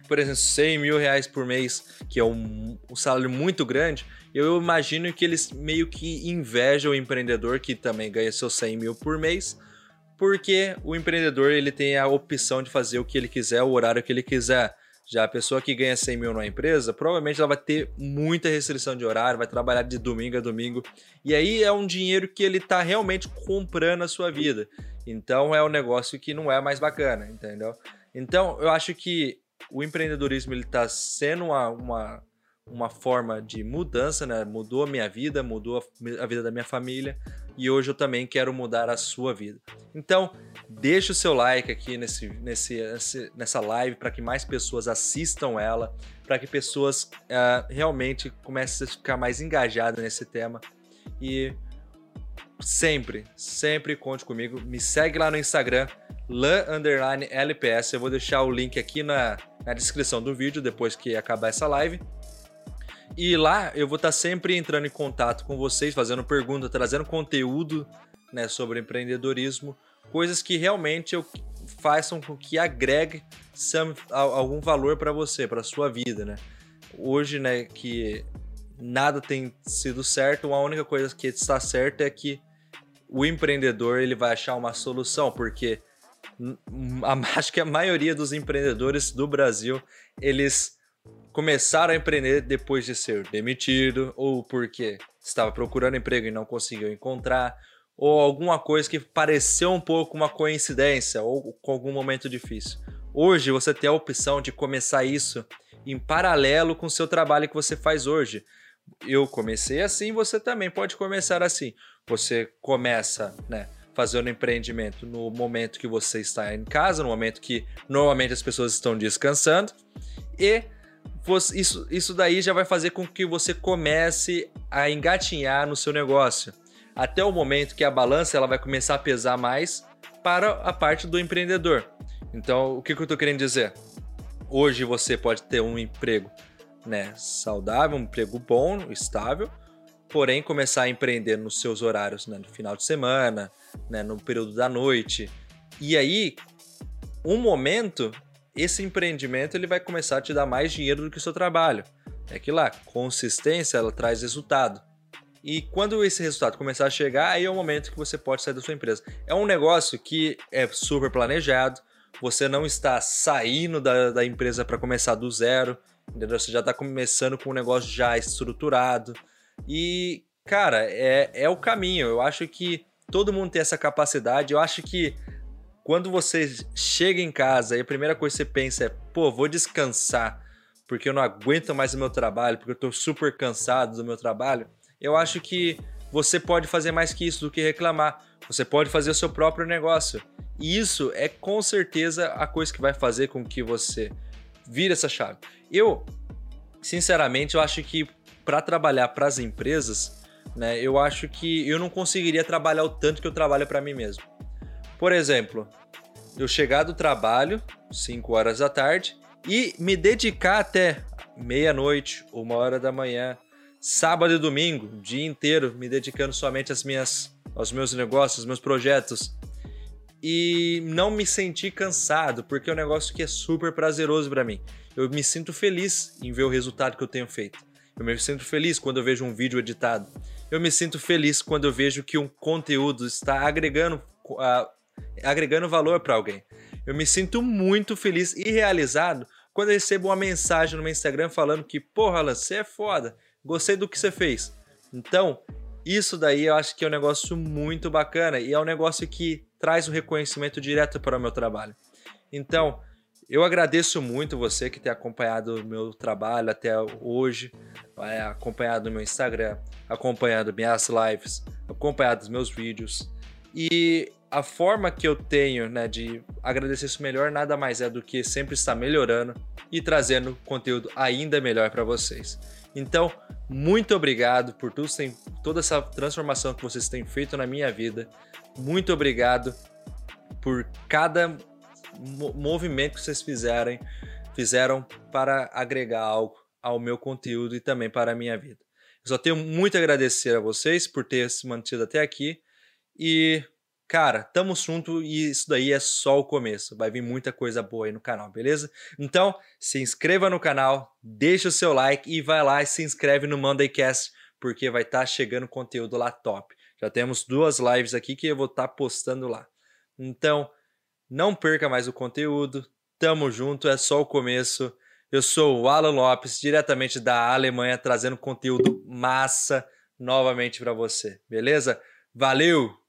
por exemplo, 100 mil reais por mês, que é um, um salário muito grande, eu imagino que eles meio que invejam o empreendedor que também ganha seus 100 mil por mês, porque o empreendedor ele tem a opção de fazer o que ele quiser, o horário que ele quiser. Já a pessoa que ganha 100 mil numa empresa, provavelmente ela vai ter muita restrição de horário, vai trabalhar de domingo a domingo. E aí é um dinheiro que ele está realmente comprando a sua vida. Então é um negócio que não é mais bacana, entendeu? Então eu acho que o empreendedorismo ele está sendo uma, uma, uma forma de mudança, né? Mudou a minha vida, mudou a, a vida da minha família e hoje eu também quero mudar a sua vida. Então, deixa o seu like aqui nesse, nesse, nessa live para que mais pessoas assistam ela, para que pessoas uh, realmente comecem a ficar mais engajadas nesse tema. E sempre, sempre conte comigo. Me segue lá no Instagram, lan_lps. Eu vou deixar o link aqui na, na descrição do vídeo depois que acabar essa live. E lá eu vou estar sempre entrando em contato com vocês, fazendo perguntas, trazendo conteúdo né, sobre empreendedorismo, coisas que realmente eu façam com que agregue some, algum valor para você, para sua vida, né? Hoje, né, que nada tem sido certo, a única coisa que está certa é que o empreendedor ele vai achar uma solução, porque acho que a maioria dos empreendedores do Brasil, eles começaram a empreender depois de ser demitido ou porque estava procurando emprego e não conseguiu encontrar, ou alguma coisa que pareceu um pouco uma coincidência ou com algum momento difícil. Hoje você tem a opção de começar isso em paralelo com o seu trabalho que você faz hoje. Eu comecei assim, você também pode começar assim. Você começa, né, fazendo empreendimento no momento que você está em casa, no momento que normalmente as pessoas estão descansando, e você, isso, isso daí já vai fazer com que você comece a engatinhar no seu negócio, até o momento que a balança ela vai começar a pesar mais para a parte do empreendedor. Então, o que, que eu estou querendo dizer? Hoje você pode ter um emprego né, saudável, um emprego bom, estável, porém começar a empreender nos seus horários, né, no final de semana, né, no período da noite. E aí, um momento, esse empreendimento ele vai começar a te dar mais dinheiro do que o seu trabalho. É que lá, consistência, ela traz resultado. E quando esse resultado começar a chegar, aí é o momento que você pode sair da sua empresa. É um negócio que é super planejado, você não está saindo da, da empresa para começar do zero, entendeu? Você já está começando com um negócio já estruturado. E, cara, é, é o caminho. Eu acho que todo mundo tem essa capacidade. Eu acho que quando você chega em casa e a primeira coisa que você pensa é, pô, vou descansar porque eu não aguento mais o meu trabalho, porque eu estou super cansado do meu trabalho, eu acho que você pode fazer mais que isso do que reclamar. Você pode fazer o seu próprio negócio. E isso é com certeza a coisa que vai fazer com que você vire essa chave. Eu, sinceramente, eu acho que para trabalhar para as empresas, né, eu acho que eu não conseguiria trabalhar o tanto que eu trabalho para mim mesmo. Por exemplo, eu chegar do trabalho, 5 horas da tarde, e me dedicar até meia-noite, uma hora da manhã, sábado e domingo, o dia inteiro, me dedicando somente às minhas, aos meus negócios, aos meus projetos. E não me sentir cansado, porque é um negócio que é super prazeroso para mim. Eu me sinto feliz em ver o resultado que eu tenho feito. Eu me sinto feliz quando eu vejo um vídeo editado. Eu me sinto feliz quando eu vejo que um conteúdo está agregando, uh, agregando valor para alguém. Eu me sinto muito feliz e realizado quando recebo uma mensagem no meu Instagram falando que, porra, Alan, você é foda, gostei do que você fez. Então, isso daí eu acho que é um negócio muito bacana e é um negócio que traz um reconhecimento direto para o meu trabalho. Então, eu agradeço muito você que tem acompanhado o meu trabalho até hoje, é, acompanhado o meu Instagram, acompanhado minhas lives, acompanhado os meus vídeos. E a forma que eu tenho né, de agradecer isso melhor nada mais é do que sempre estar melhorando e trazendo conteúdo ainda melhor para vocês. Então, muito obrigado por tudo, toda essa transformação que vocês têm feito na minha vida. Muito obrigado por cada movimento que vocês fizerem, fizeram para agregar algo ao meu conteúdo e também para a minha vida. Eu só tenho muito a agradecer a vocês por ter se mantido até aqui e Cara, tamo junto e isso daí é só o começo. Vai vir muita coisa boa aí no canal, beleza? Então, se inscreva no canal, deixa o seu like e vai lá e se inscreve no Mondaycast, porque vai estar tá chegando conteúdo lá top. Já temos duas lives aqui que eu vou estar tá postando lá. Então, não perca mais o conteúdo. Tamo junto, é só o começo. Eu sou o Alan Lopes, diretamente da Alemanha, trazendo conteúdo massa novamente para você, beleza? Valeu!